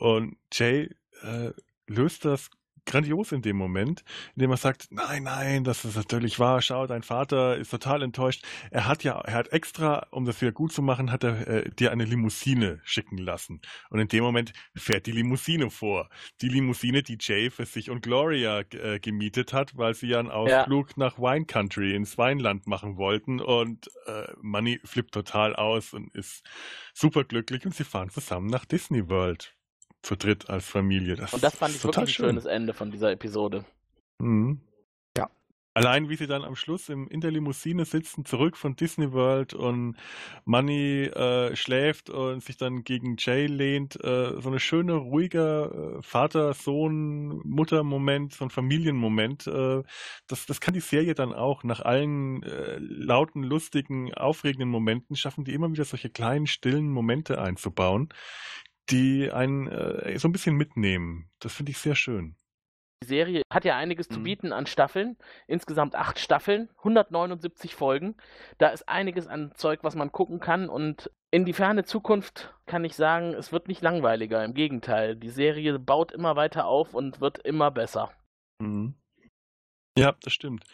Und Jay äh, löst das grandios in dem Moment, indem er sagt, nein, nein, das ist natürlich wahr, schau, dein Vater ist total enttäuscht. Er hat ja, er hat extra, um das wieder gut zu machen, hat er äh, dir eine Limousine schicken lassen. Und in dem Moment fährt die Limousine vor. Die Limousine, die Jay für sich und Gloria äh, gemietet hat, weil sie ja einen Ausflug ja. nach Wine Country ins Weinland machen wollten. Und äh, Money flippt total aus und ist super glücklich und sie fahren zusammen nach Disney World zu dritt als Familie. Das und das fand ich wirklich ein schön. schönes Ende von dieser Episode. Mhm. Ja. Allein wie sie dann am Schluss im, in der Limousine sitzen, zurück von Disney World und Money äh, schläft und sich dann gegen Jay lehnt, äh, so eine schöne, ruhiger äh, Vater, Sohn, Mutter-Moment, so ein Familienmoment. Äh, das, das kann die Serie dann auch. Nach allen äh, lauten, lustigen, aufregenden Momenten schaffen die immer wieder solche kleinen, stillen Momente einzubauen, die einen äh, so ein bisschen mitnehmen. Das finde ich sehr schön. Die Serie hat ja einiges mhm. zu bieten an Staffeln. Insgesamt acht Staffeln, 179 Folgen. Da ist einiges an Zeug, was man gucken kann. Und in die ferne Zukunft kann ich sagen, es wird nicht langweiliger. Im Gegenteil, die Serie baut immer weiter auf und wird immer besser. Mhm. Ja, das stimmt.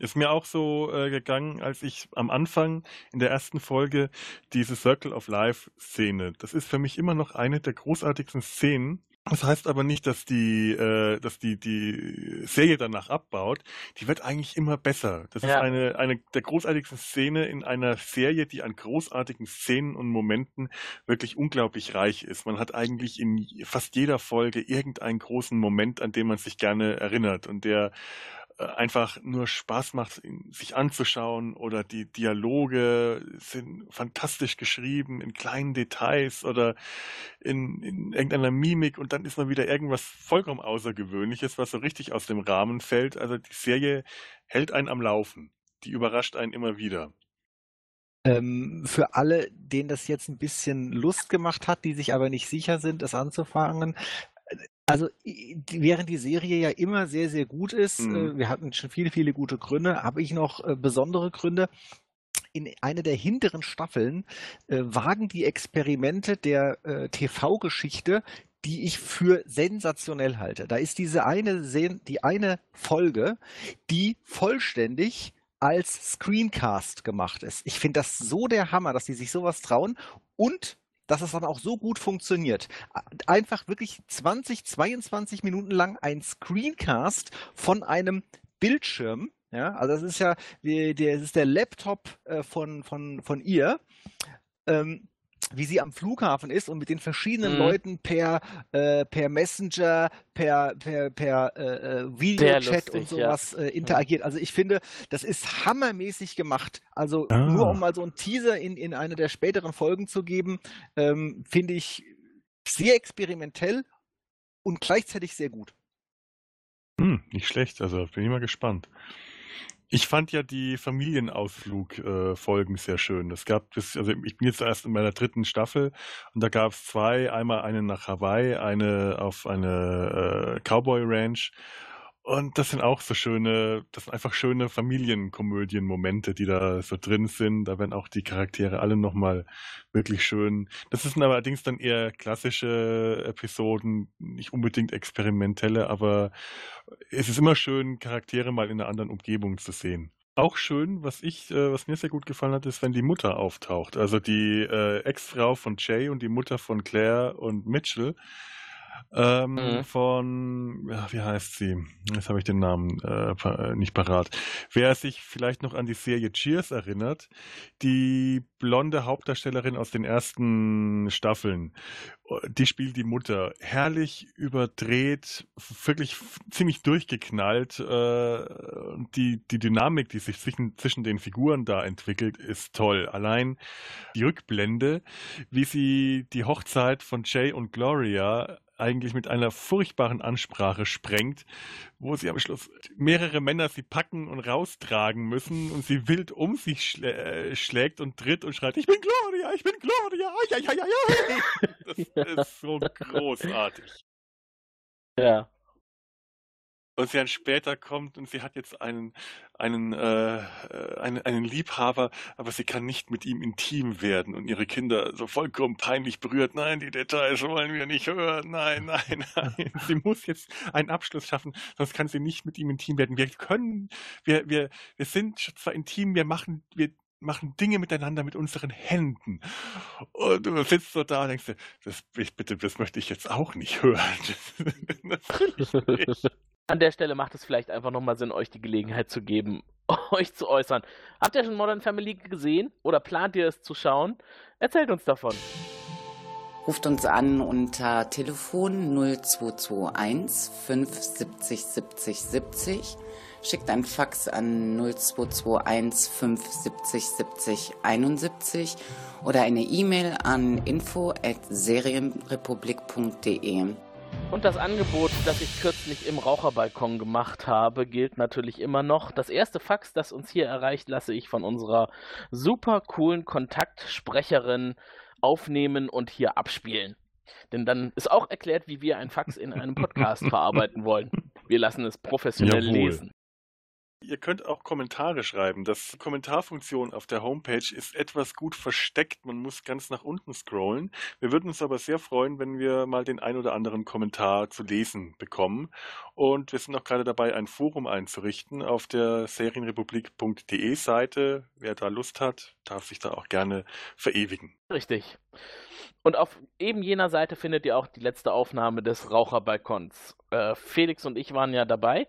Ist mir auch so äh, gegangen, als ich am Anfang in der ersten Folge diese Circle of Life Szene. Das ist für mich immer noch eine der großartigsten Szenen. Das heißt aber nicht, dass die, äh, dass die, die Serie danach abbaut. Die wird eigentlich immer besser. Das ja. ist eine, eine der großartigsten Szene in einer Serie, die an großartigen Szenen und Momenten wirklich unglaublich reich ist. Man hat eigentlich in fast jeder Folge irgendeinen großen Moment, an den man sich gerne erinnert und der einfach nur Spaß macht, sich anzuschauen oder die Dialoge sind fantastisch geschrieben in kleinen Details oder in, in irgendeiner Mimik und dann ist mal wieder irgendwas vollkommen Außergewöhnliches, was so richtig aus dem Rahmen fällt. Also die Serie hält einen am Laufen. Die überrascht einen immer wieder. Ähm, für alle, denen das jetzt ein bisschen Lust gemacht hat, die sich aber nicht sicher sind, es anzufangen, also während die Serie ja immer sehr, sehr gut ist, mhm. äh, wir hatten schon viele, viele gute Gründe, habe ich noch äh, besondere Gründe. In einer der hinteren Staffeln äh, wagen die Experimente der äh, TV-Geschichte, die ich für sensationell halte. Da ist diese eine, die eine Folge, die vollständig als Screencast gemacht ist. Ich finde das so der Hammer, dass die sich sowas trauen und dass es dann auch so gut funktioniert. Einfach wirklich 20, 22 Minuten lang ein Screencast von einem Bildschirm. Ja, also das ist ja, das ist der Laptop äh, von, von, von ihr. Ähm, wie sie am Flughafen ist und mit den verschiedenen mhm. Leuten per, äh, per Messenger, per, per, per äh, äh Videochat und sowas ja. äh, interagiert. Also ich finde, das ist hammermäßig gemacht. Also ah. nur um mal so einen Teaser in, in eine der späteren Folgen zu geben, ähm, finde ich sehr experimentell und gleichzeitig sehr gut. Hm, nicht schlecht, also bin ich mal gespannt. Ich fand ja die Familienausflug-Folgen äh, sehr schön. Es gab das, also ich bin jetzt erst in meiner dritten Staffel und da gab es zwei, einmal eine nach Hawaii, eine auf eine äh, Cowboy Ranch und das sind auch so schöne, das sind einfach schöne Familienkomödien-Momente, die da so drin sind. Da werden auch die Charaktere alle nochmal wirklich schön. Das sind allerdings dann eher klassische Episoden, nicht unbedingt experimentelle, aber es ist immer schön, Charaktere mal in einer anderen Umgebung zu sehen. Auch schön, was ich, äh, was mir sehr gut gefallen hat, ist, wenn die Mutter auftaucht. Also die äh, Ex-Frau von Jay und die Mutter von Claire und Mitchell. Ähm, Mhm. Von, ja, wie heißt sie? Jetzt habe ich den Namen äh, äh, nicht parat. Wer sich vielleicht noch an die Serie Cheers erinnert, die blonde Hauptdarstellerin aus den ersten Staffeln, äh, die spielt die Mutter. Herrlich überdreht, wirklich ziemlich durchgeknallt. Äh, die, die Dynamik, die sich zwischen, zwischen den Figuren da entwickelt, ist toll. Allein die Rückblende, wie sie die Hochzeit von Jay und Gloria eigentlich mit einer furchtbaren Ansprache sprengt, wo sie am Schluss mehrere Männer sie packen und raustragen müssen und sie wild um sich schlä äh, schlägt und tritt und schreit, ich bin Gloria, ich bin Gloria, ai, ai, ai, ai. das ist so großartig. Ja. Und sie dann später kommt und sie hat jetzt einen, einen, äh, äh, einen, einen Liebhaber, aber sie kann nicht mit ihm intim werden und ihre Kinder so vollkommen peinlich berührt. Nein, die Details wollen wir nicht hören. Nein, nein, nein. Sie muss jetzt einen Abschluss schaffen, sonst kann sie nicht mit ihm intim werden. Wir können, wir, wir, wir sind zwar intim, wir machen, wir machen Dinge miteinander mit unseren Händen. Und du sitzt so da und denkst dir, das, ich, bitte, das möchte ich jetzt auch nicht hören. Natürlich nicht. An der Stelle macht es vielleicht einfach nochmal Sinn, euch die Gelegenheit zu geben, euch zu äußern. Habt ihr schon Modern Family gesehen oder plant ihr es zu schauen? Erzählt uns davon. Ruft uns an unter Telefon 0221 570 70 70. Schickt ein Fax an 0221 570 70 71 oder eine E-Mail an info at serienrepublik.de. Und das Angebot, das ich kürzlich im Raucherbalkon gemacht habe, gilt natürlich immer noch. Das erste Fax, das uns hier erreicht, lasse ich von unserer super coolen Kontaktsprecherin aufnehmen und hier abspielen. Denn dann ist auch erklärt, wie wir ein Fax in einem Podcast verarbeiten wollen. Wir lassen es professionell Jawohl. lesen. Ihr könnt auch Kommentare schreiben. Das Kommentarfunktion auf der Homepage ist etwas gut versteckt. Man muss ganz nach unten scrollen. Wir würden uns aber sehr freuen, wenn wir mal den ein oder anderen Kommentar zu lesen bekommen. Und wir sind auch gerade dabei, ein Forum einzurichten auf der serienrepublik.de Seite. Wer da Lust hat, darf sich da auch gerne verewigen. Richtig. Und auf eben jener Seite findet ihr auch die letzte Aufnahme des Raucherbalkons. Äh, Felix und ich waren ja dabei.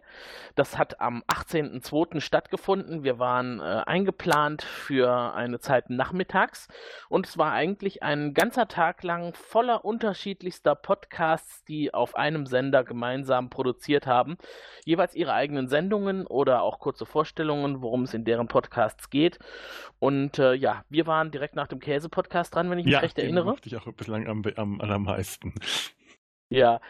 Das hat am 18.02. stattgefunden. Wir waren äh, eingeplant für eine Zeit nachmittags. Und es war eigentlich ein ganzer Tag lang voller unterschiedlichster Podcasts, die auf einem Sender gemeinsam produziert haben. Jeweils ihre eigenen Sendungen oder auch kurze Vorstellungen, worum es in deren Podcasts geht. Und äh, ja, wir waren direkt nach dem Käse-Podcast dran, wenn ich mich recht den erinnere. mochte ich auch bislang am, am allermeisten. Ja,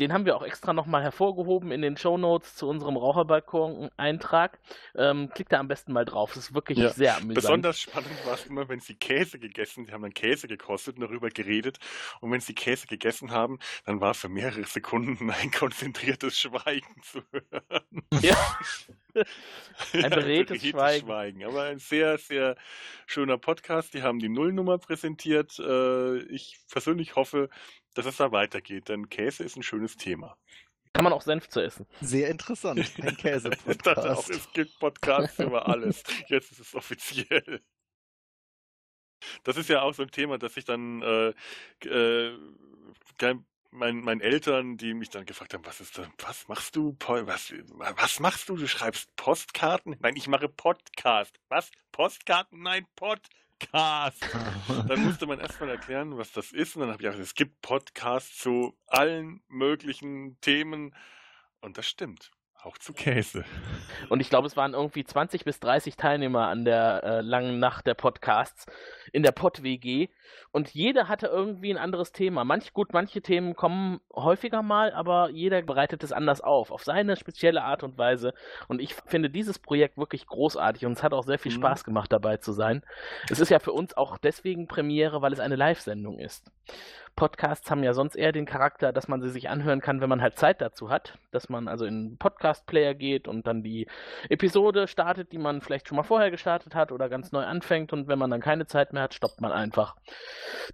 den haben wir auch extra nochmal hervorgehoben in den Shownotes zu unserem Raucherbalkon-Eintrag. Ähm, klickt da am besten mal drauf. Das ist wirklich Ja. sehr amüsant. Besonders spannend war es immer, wenn sie Käse gegessen, die haben dann Käse gekostet und darüber geredet. Und wenn sie Käse gegessen haben, dann war für mehrere Sekunden ein konzentriertes Schweigen zu hören. Ja. Ein beredtes Schweigen. Aber ein sehr, sehr schöner Podcast. Die haben die Nullnummer präsentiert. Äh, Ich persönlich hoffe, dass es da weitergeht, denn Käse ist ein schönes Thema. Kann man auch Senf zu essen. Sehr interessant. Ein Ich dachte auch, Käse-Podcast. es gibt Podcasts über alles. Jetzt ist es offiziell. Das ist ja auch so ein Thema, dass ich dann äh, äh, mein, meinen Eltern, die mich dann gefragt haben, was ist das, was machst du, was, was machst du? Du schreibst Postkarten? Nein, ich mache Podcast. Was? Postkarten? Nein, Podcast. Dann musste man erstmal erklären, was das ist. Und dann habe ich gesagt, es gibt Podcasts zu allen möglichen Themen. Und das stimmt. Auch zu Käse. Und ich glaube, es waren irgendwie 20 bis 30 Teilnehmer an der äh, langen Nacht der Podcasts in der Pod-WG. Und jeder hatte irgendwie ein anderes Thema. Manch, gut, manche Themen kommen häufiger mal, aber jeder bereitet es anders auf, auf seine spezielle Art und Weise. Und ich finde dieses Projekt wirklich großartig und es hat auch sehr viel Mhm. Spaß gemacht, dabei zu sein. Es ist ja für uns auch deswegen Premiere, weil es eine Live-Sendung ist. Podcasts haben ja sonst eher den Charakter, dass man sie sich anhören kann, wenn man halt Zeit dazu hat. Dass man also in einen Podcast-Player geht und dann die Episode startet, die man vielleicht schon mal vorher gestartet hat oder ganz neu anfängt. Und wenn man dann keine Zeit mehr hat, stoppt man einfach.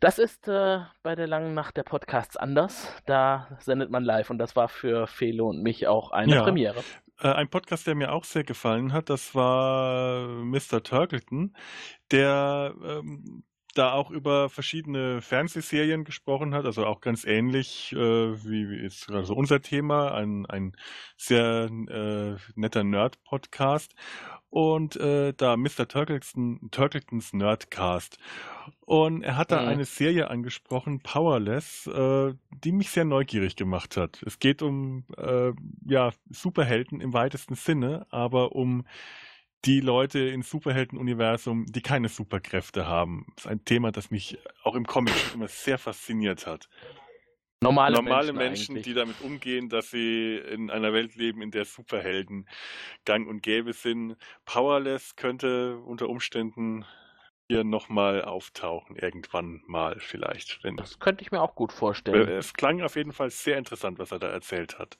Das ist äh, bei der langen Nacht der Podcasts anders. Da sendet man live und das war für Felo und mich auch eine Ja. Premiere. Äh, ein Podcast, der mir auch sehr gefallen hat, das war Mr. Turkleton, der ähm, da auch über verschiedene Fernsehserien gesprochen hat, also auch ganz ähnlich äh, wie, wie ist also unser Thema, ein, ein sehr äh, netter Nerd-Podcast und äh, da Mr. Turkleton, Turkletons Nerdcast. Und er hat da Mhm. eine Serie angesprochen, Powerless, äh, die mich sehr neugierig gemacht hat. Es geht um äh, ja, Superhelden im weitesten Sinne, aber um die Leute im Superhelden-Universum, die keine Superkräfte haben. Das ist ein Thema, das mich auch im Comic schon immer sehr fasziniert hat. Normale, Normale Menschen, Menschen, die damit umgehen, dass sie in einer Welt leben, in der Superhelden gang und gäbe sind. Powerless könnte unter Umständen hier nochmal auftauchen, irgendwann mal vielleicht. Das könnte ich mir auch gut vorstellen. es klang auf jeden Fall sehr interessant, was er da erzählt hat.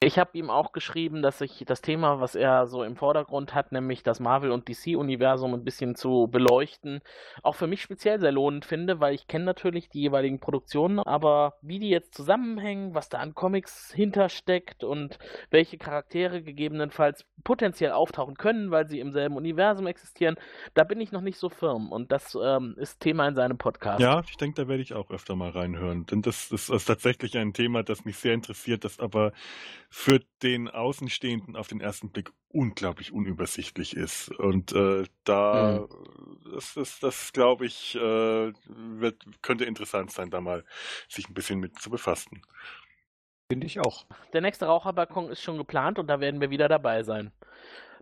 Ich habe ihm auch geschrieben, dass ich das Thema, was er so im Vordergrund hat, nämlich das Marvel- und DC-Universum ein bisschen zu beleuchten, auch für mich speziell sehr lohnend finde, weil ich kenne natürlich die jeweiligen Produktionen, aber wie die jetzt zusammenhängen, was da an Comics hintersteckt und welche Charaktere gegebenenfalls potenziell auftauchen können, weil sie im selben Universum existieren, da bin ich noch nicht so firm und das ähm, ist Thema in seinem Podcast. Ja, ich denke, da werde ich auch öfter mal reinhören. Denn das, das ist tatsächlich ein Thema, das mich sehr interessiert, das aber für den Außenstehenden auf den ersten Blick unglaublich unübersichtlich ist. Und äh, da, das, das, das glaube ich, äh, wird, könnte interessant sein, da mal sich ein bisschen mit zu befassen. Finde ich auch. Der nächste Raucherbalkon ist schon geplant und da werden wir wieder dabei sein.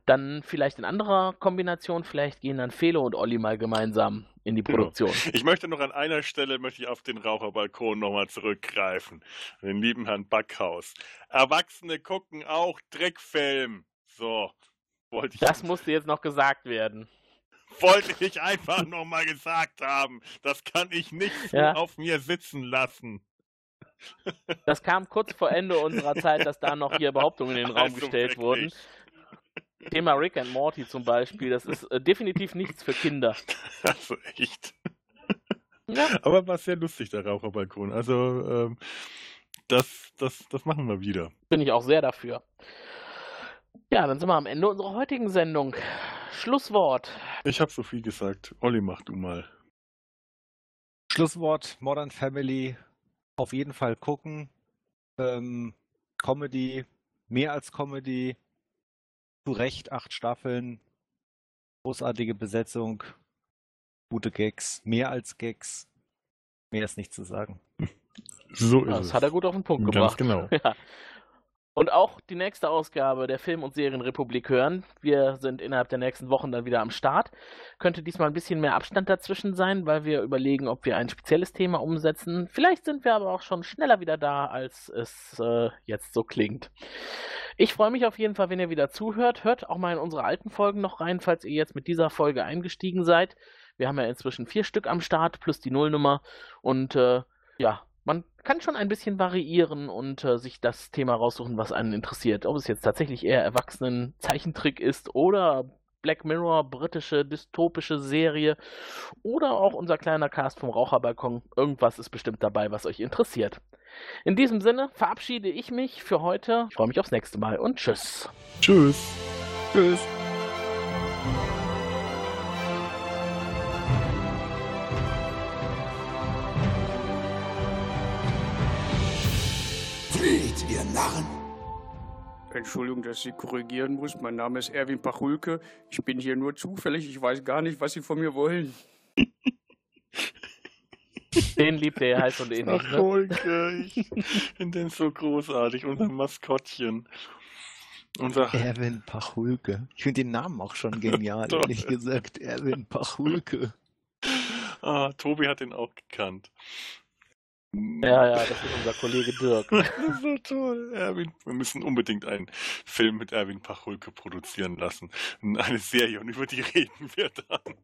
Dann vielleicht in anderer Kombination, vielleicht gehen dann Felo und Olli mal gemeinsam in die Produktion. Ich möchte noch an einer Stelle möchte ich auf den Raucherbalkon nochmal zurückgreifen. Den lieben Herrn Backhaus. Erwachsene gucken auch Dreckfilm. So, wollte ich, Das musste jetzt noch gesagt werden. wollte ich einfach nochmal gesagt haben. Das kann ich nicht Ja. auf mir sitzen lassen. Das kam kurz vor Ende unserer Zeit, dass da noch hier Behauptungen in den Raum Also gestellt wirklich. wurden. Thema Rick and Morty zum Beispiel, das ist äh, definitiv nichts für Kinder. Also echt. Ja. Aber war sehr lustig, der Raucherbalkon. Also, ähm, das, das, das machen wir wieder. Bin ich auch sehr dafür. Ja, dann sind wir am Ende unserer heutigen Sendung. Schlusswort. Ich habe so viel gesagt. Olli, mach du mal. Schlusswort Modern Family auf jeden Fall gucken. Ähm, Comedy, mehr als Comedy. Zu Recht acht Staffeln. Großartige Besetzung. Gute Gags. Mehr als Gags. Mehr ist nicht zu sagen. So ist Das es. hat er gut auf den Punkt Ganz gebracht. genau. Ja. Und auch die nächste Ausgabe der Film- und Serienrepublik hören. Wir sind innerhalb der nächsten Wochen dann wieder am Start. Könnte diesmal ein bisschen mehr Abstand dazwischen sein, weil wir überlegen, ob wir ein spezielles Thema umsetzen. Vielleicht sind wir aber auch schon schneller wieder da, als es äh, jetzt so klingt. Ich freue mich auf jeden Fall, wenn ihr wieder zuhört. Hört auch mal in unsere alten Folgen noch rein, falls ihr jetzt mit dieser Folge eingestiegen seid. Wir haben ja inzwischen vier Stück am Start plus die Nullnummer. Und äh, ja, man kann schon ein bisschen variieren und äh, sich das Thema raussuchen, was einen interessiert. Ob es jetzt tatsächlich eher Erwachsenen-Zeichentrick ist oder Black Mirror, britische dystopische Serie oder auch unser kleiner Cast vom Raucherbalkon. Irgendwas ist bestimmt dabei, was euch interessiert. In diesem Sinne verabschiede ich mich für heute. Ich freue mich aufs nächste Mal und tschüss. Tschüss. Tschüss. Narren! Entschuldigung, dass ich Sie korrigieren muss. Mein Name ist Erwin Pachulke. Ich bin hier nur zufällig. Ich weiß gar nicht, was Sie von mir wollen. Den liebt ihr halt und eh nicht. Ach, Ne? Holger, ich finde den so großartig, unser Maskottchen. Unser Erwin Pachulke. Ich finde den Namen auch schon genial, ehrlich gesagt. Erwin Pachulke. ah, Tobi hat den auch gekannt. Ja, ja, das ist unser Kollege Dirk. Das ist so toll. Erwin, wir müssen unbedingt einen Film mit Erwin Pachulke produzieren lassen. Eine Serie und über die reden wir dann.